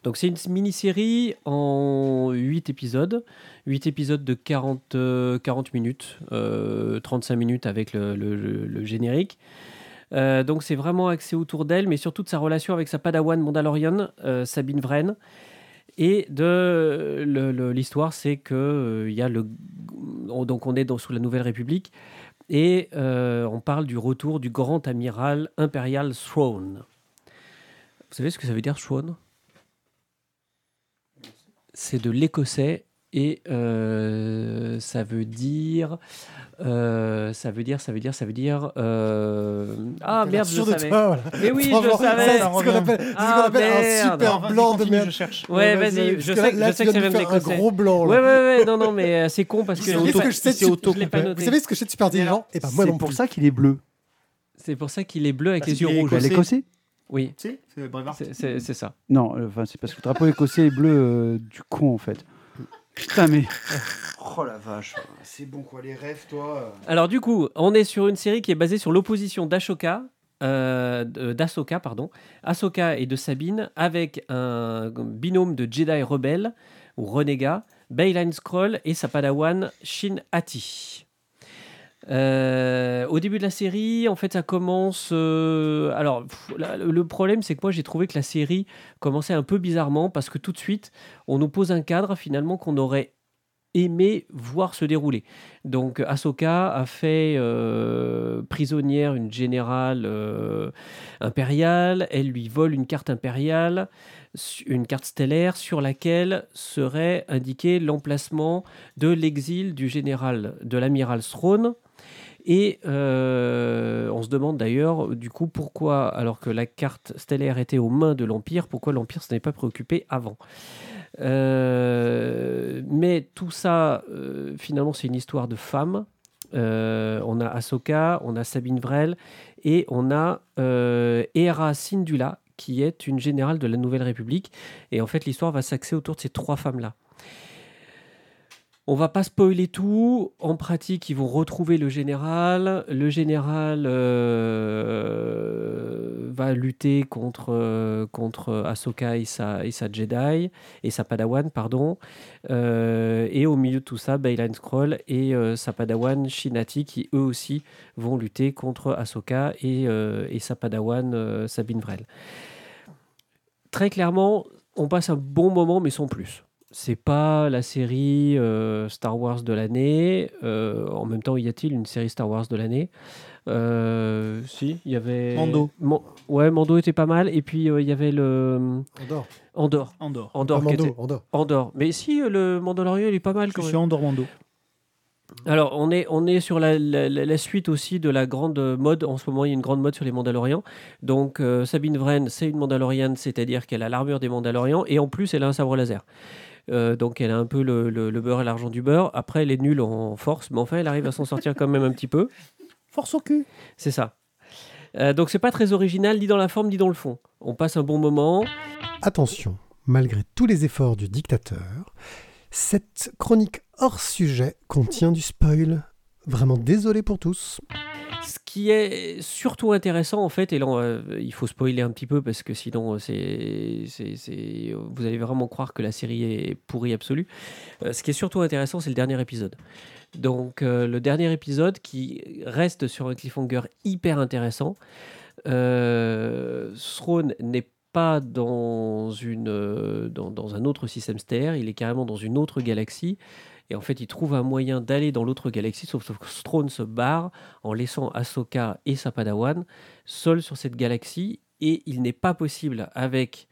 Donc c'est une mini-série en 8 épisodes, 8 épisodes de 40, euh, 40 minutes, euh, 35 minutes avec le, générique. Euh, donc c'est vraiment axé autour d'elle, mais surtout de sa relation avec sa padawan Mandalorian, Sabine Wren. Et de l'histoire, c'est que euh, il le on- donc on est dans, sous la Nouvelle République et euh, on parle du retour du grand amiral impérial Throne. Vous savez ce que ça veut dire Throne C'est de l'écossais et euh, ça veut dire euh, ça veut dire ça veut dire ça veut dire euh, ah merde je sûr le de savais toi, voilà. mais oui je savais C'est ce qu'on revient. appelle, c'est ce Ah, appelle un super blanc de merde. Je cherche. Ouais, vas-y, je sais, là, que ça vient de un gros blanc. Ouais, là. ouais, ouais, non, non, mais euh, c'est con parce que Vous savez ce que je sais de c'est auto- Vous savez ce que je sais de super intelligent? Et ben moi c'est pour ça qu'il est bleu. C'est pour ça qu'il est bleu avec Parce les yeux qu'il est rouges. Écossais. L'écossais Oui, Si, c'est ça. Non, euh, enfin c'est parce que le drapeau écossais est bleu euh, du con en fait. Putain mais. Oh la vache, c'est bon quoi les rêves toi. Alors du coup, on est sur une série qui est basée sur l'opposition d'Ashoka, euh, de- d'Ahsoka, pardon, Ahsoka et de Sabine, avec un binôme de Jedi rebelles ou renégats, Bayline Scroll et sa padawan Shin Hati. Euh, au début de la série, en fait, ça commence. euh, alors, le problème, c'est que moi, j'ai trouvé que la série commençait un peu bizarrement parce que tout de suite, on nous pose un cadre finalement qu'on aurait aimé voir se dérouler. Donc Ahsoka a fait euh, prisonnière une générale impériale, elle lui vole une carte impériale, une carte stellaire sur laquelle serait indiqué l'emplacement de l'exil du général, de l'amiral Throne. Et euh, on se demande d'ailleurs, du coup, pourquoi, alors que la carte stellaire était aux mains de l'Empire, pourquoi l'Empire s'en est pas préoccupé avant? Euh, mais tout ça, euh, finalement, c'est une histoire de femmes. On a Ahsoka, on a Sabine Vrel et on a Hera Syndulla, qui est une générale de la Nouvelle République. Et en fait, l'histoire va s'axer autour de ces trois femmes-là. On va pas spoiler tout. En pratique, ils vont retrouver le général. Le général euh, va lutter contre, euh, contre Ahsoka et sa, et Jedi, et sa Padawan, pardon. Euh, et au milieu de tout ça, Baylan Scroll et sa Padawan Shinati, qui eux aussi vont lutter contre Ahsoka et, et sa Padawan Sabine Vrel. Très clairement, on passe un bon moment, mais sans plus c'est pas la série euh, Star Wars de l'année. Euh, en même temps, y a-t-il une série Star Wars de l'année? Euh, Si, il y avait. Mando. Man- ouais, Mando était pas mal. Et puis, euh, il y avait le. Andorre. Andorre. Andorre. Andorre, qui Mando, était- Andorre. Andorre. Mais si, le Mandalorian, il est pas mal Je quand suis même. Andorre Mando. Alors, on est, on est sur la, la- suite aussi de la grande mode. En ce moment, il y a une grande mode sur les Mandalorians. Donc, euh, Sabine Wren, c'est une Mandalorienne, c'est-à-dire qu'elle a l'armure des Mandalorians et en plus, elle a un sabre laser. Euh, donc elle a un peu le, le- le beurre et l'argent du beurre. Après, elle est nulle en force, mais enfin, elle arrive à s'en sortir quand même un petit peu. Force au cul. C'est ça. Euh, donc c'est pas très original, ni dans la forme, ni dans le fond. On passe un bon moment. Attention, malgré tous les efforts du dictateur, cette chronique hors sujet contient du spoil. Vraiment désolé pour tous. Ce qui est surtout intéressant, en fait, et là, euh, il faut spoiler un petit peu parce que sinon, euh, c'est, c'est, c'est- vous allez vraiment croire que la série est pourrie absolue. Euh, ce qui est surtout intéressant, c'est le dernier épisode. Donc, euh, le dernier épisode qui reste sur un cliffhanger hyper intéressant. Euh, Throne n'est pas dans, une, euh, dans un autre système stellaire, il est carrément dans une autre galaxie. Et en fait, il trouve un moyen d'aller dans l'autre galaxie, sauf que Throne se barre en laissant Ahsoka et sa Padawan seuls sur cette galaxie. Et il n'est pas possible, avec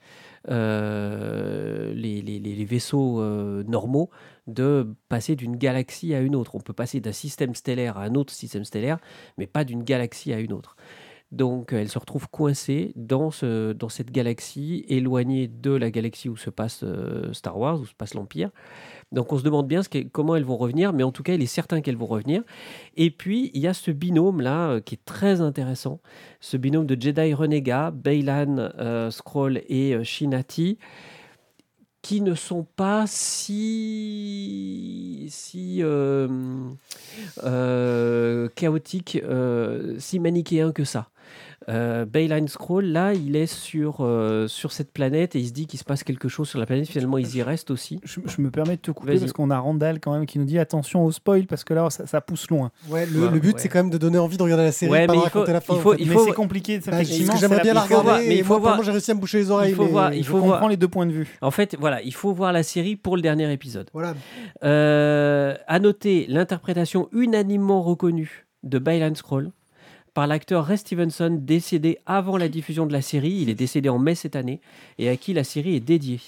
euh, les, vaisseaux euh, normaux, de passer d'une galaxie à une autre. On peut passer d'un système stellaire à un autre système stellaire, mais pas d'une galaxie à une autre. Donc, elle se retrouve coincée dans cette galaxie, éloignée de la galaxie où se passe euh, Star Wars, où se passe l'Empire. Donc, on se demande bien comment elles vont revenir, mais en tout cas, il est certain qu'elles vont revenir. Et puis, il y a ce binôme-là euh, qui est très intéressant, ce binôme de Jedi renégats, Baylan euh, Scroll et euh, Shinati, qui ne sont pas si, euh, chaotiques, si manichéens que ça. Euh, Bayline Scroll, là, il est sur, euh, sur cette planète et il se dit qu'il se passe quelque chose sur la planète. Finalement, ils y restent aussi. Je, je me permets de te couper parce qu'on a Randall quand même qui nous dit attention au spoil parce que là ça, ça pousse loin. Ouais, le, Ouais, le but ouais. c'est quand même de donner envie de regarder la série, Ouais, pas mais de il faut- raconter la fin. il faut- en fait. il mais c'est compliqué, ça, Bah, effectivement. j'aimerais bien la regarder, voir- mais il faut moi, voir- j'ai réussi à me boucher les oreilles. il faut mais- voir- il faut voir- les deux points de vue. En fait, voilà, il faut voir la série pour le dernier épisode. Voilà. Euh, à noter l'interprétation unanimement reconnue de Baylan Scroll par l'acteur Ray Stevenson, décédé avant la diffusion de la série. Il est décédé en mai cette année et à qui la série est dédiée.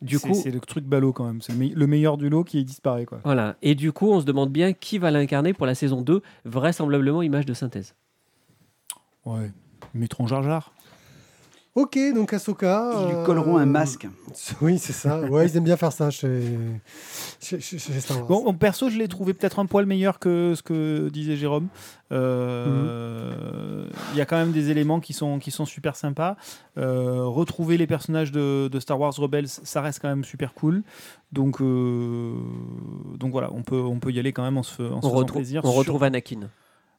Du C'est- coup, c'est le truc ballot quand même. C'est le, me- le meilleur du lot qui disparaît quoi. voilà. Et du coup, on se demande bien qui va l'incarner pour la saison 2, vraisemblablement image de synthèse. Ouais. Ils mettront Jar Jar. Ok, donc Ahsoka. Ils lui euh, colleront un masque. Oui, c'est ça. Ouais, ils aiment bien faire ça chez, chez, chez- chez Star Wars. Bon, perso, je l'ai trouvé peut-être un poil meilleur que ce que disait Jérôme. Euh, Il y a quand même des éléments qui sont, qui sont super sympas. Euh, retrouver les personnages de, de Star Wars Rebels, ça reste quand même super cool. Donc, euh, donc voilà, on peut, on peut y aller quand même en se, en se On, faisant retrouve- plaisir. on sur- retrouve Anakin.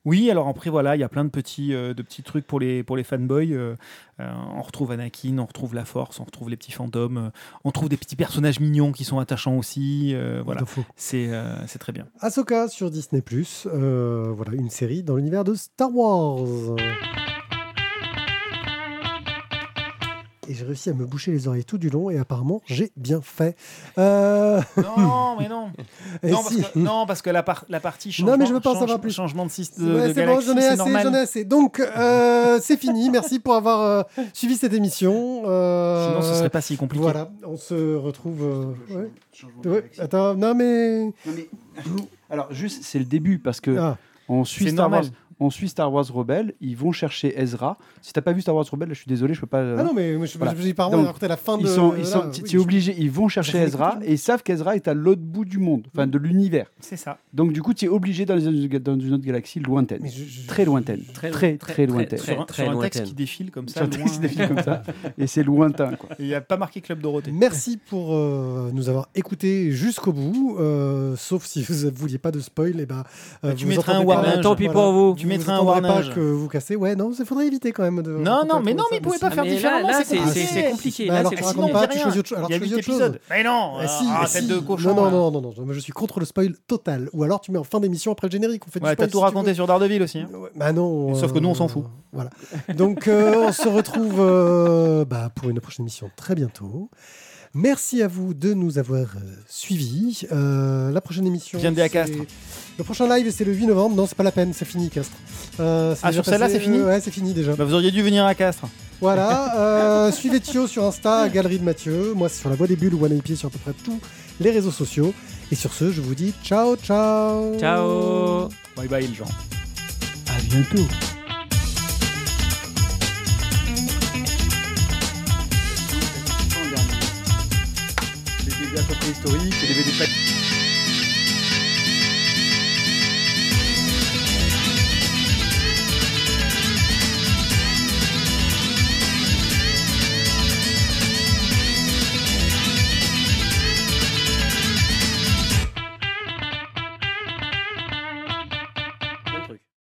Oui, alors après, voilà, il y a plein de petits, euh, de petits trucs pour les, pour les fanboys. Euh, euh, on retrouve Anakin, on retrouve la Force, on retrouve les petits fantômes, euh, on trouve des petits personnages mignons qui sont attachants aussi. euh, voilà, c'est euh, c'est très bien. Ahsoka sur Disney+, euh, voilà, une série dans l'univers de Star Wars. Et j'ai réussi à me boucher les oreilles tout du long, et apparemment, j'ai bien fait. Euh, Non, mais non. non, si. parce que, non, parce que la, par- la partie changement, Non, mais je veux pas en change- savoir plus. changement de système de, Ouais, c'est bon, j'en ai assez, j'en ai assez. Donc, euh, c'est fini. Merci pour avoir euh, suivi cette émission. Euh, Sinon, ce serait pas si compliqué. Voilà, on se retrouve. euh, ouais. Ouais, Attends, non mais. Non, mais- Alors, juste, c'est le début parce que Ah, on suit C'est Star normal. Wars. On suit Star Wars Rebelle, ils vont chercher Ezra. Si t'as pas vu Star Wars Rebelle, je suis désolé, je peux pas. euh, ah non, mais moi, je Voilà. je vous ai pas Donc, raconté la fin de. ils sont, ils là, oui, je- obligé, ils vont chercher Ezra et ils savent qu'Ezra est à l'autre bout du monde, enfin de l'univers. C'est ça. Donc du coup, tu es obligé dans, les- dans une autre galaxie lointaine, je- je- très lointaine, Très très loin- très, très- lointaine. très- Sur un, très sur un texte qui défile comme ça. Sur un texte loin. qui défile comme ça, et c'est lointain. Il n'y a pas marqué Club Dorothée. Merci pour euh, nous avoir écoutés jusqu'au bout. euh, sauf si vous ne vouliez pas de spoil, et ben. euh, Bah, tu vous mettrais un warnage. Tant pis pour vous. Tu mettrais un entendrez pas warnage. que vous cassez. Ouais, non, il faudrait éviter quand même de. Non, non, mais non, mais ils pouvaient pas Ah, faire différemment. là, c'est compliqué. alors c'est tu Sinon, racontes on pas, tu choisis autre chose. Alors Il y a tu 8 choisis autre chose. épisodes. Mais non, Ah, ah, tête de cochon. Non, non, non, non, non, non, moi, je suis contre le spoil total. Ou alors tu mets en fin d'émission après le générique. On fait Ouais, t'as tout raconté sur Daredevil aussi. hein. Bah non. Sauf que nous, on s'en fout. Voilà. Donc, euh, on se retrouve euh, bah, pour une prochaine émission très bientôt. Merci à vous de nous avoir euh, suivis. Euh, la prochaine émission. Viens de à Castres. Le prochain live, c'est le 8 novembre. Non, c'est pas la peine, c'est fini, Castres. Euh, Ah, sur celle-là, c'est fini Euh, Ouais, c'est fini déjà. Bah, vous auriez dû venir à Castres. Voilà. euh, suivez Thio sur Insta, Galerie de Mathieu. Moi, c'est sur la voie des bulles ou One IP sur à peu près tous les réseaux sociaux. Et sur ce, je vous dis ciao, ciao. Ciao Bye bye, les gens. À bientôt. Compris historique, les DVD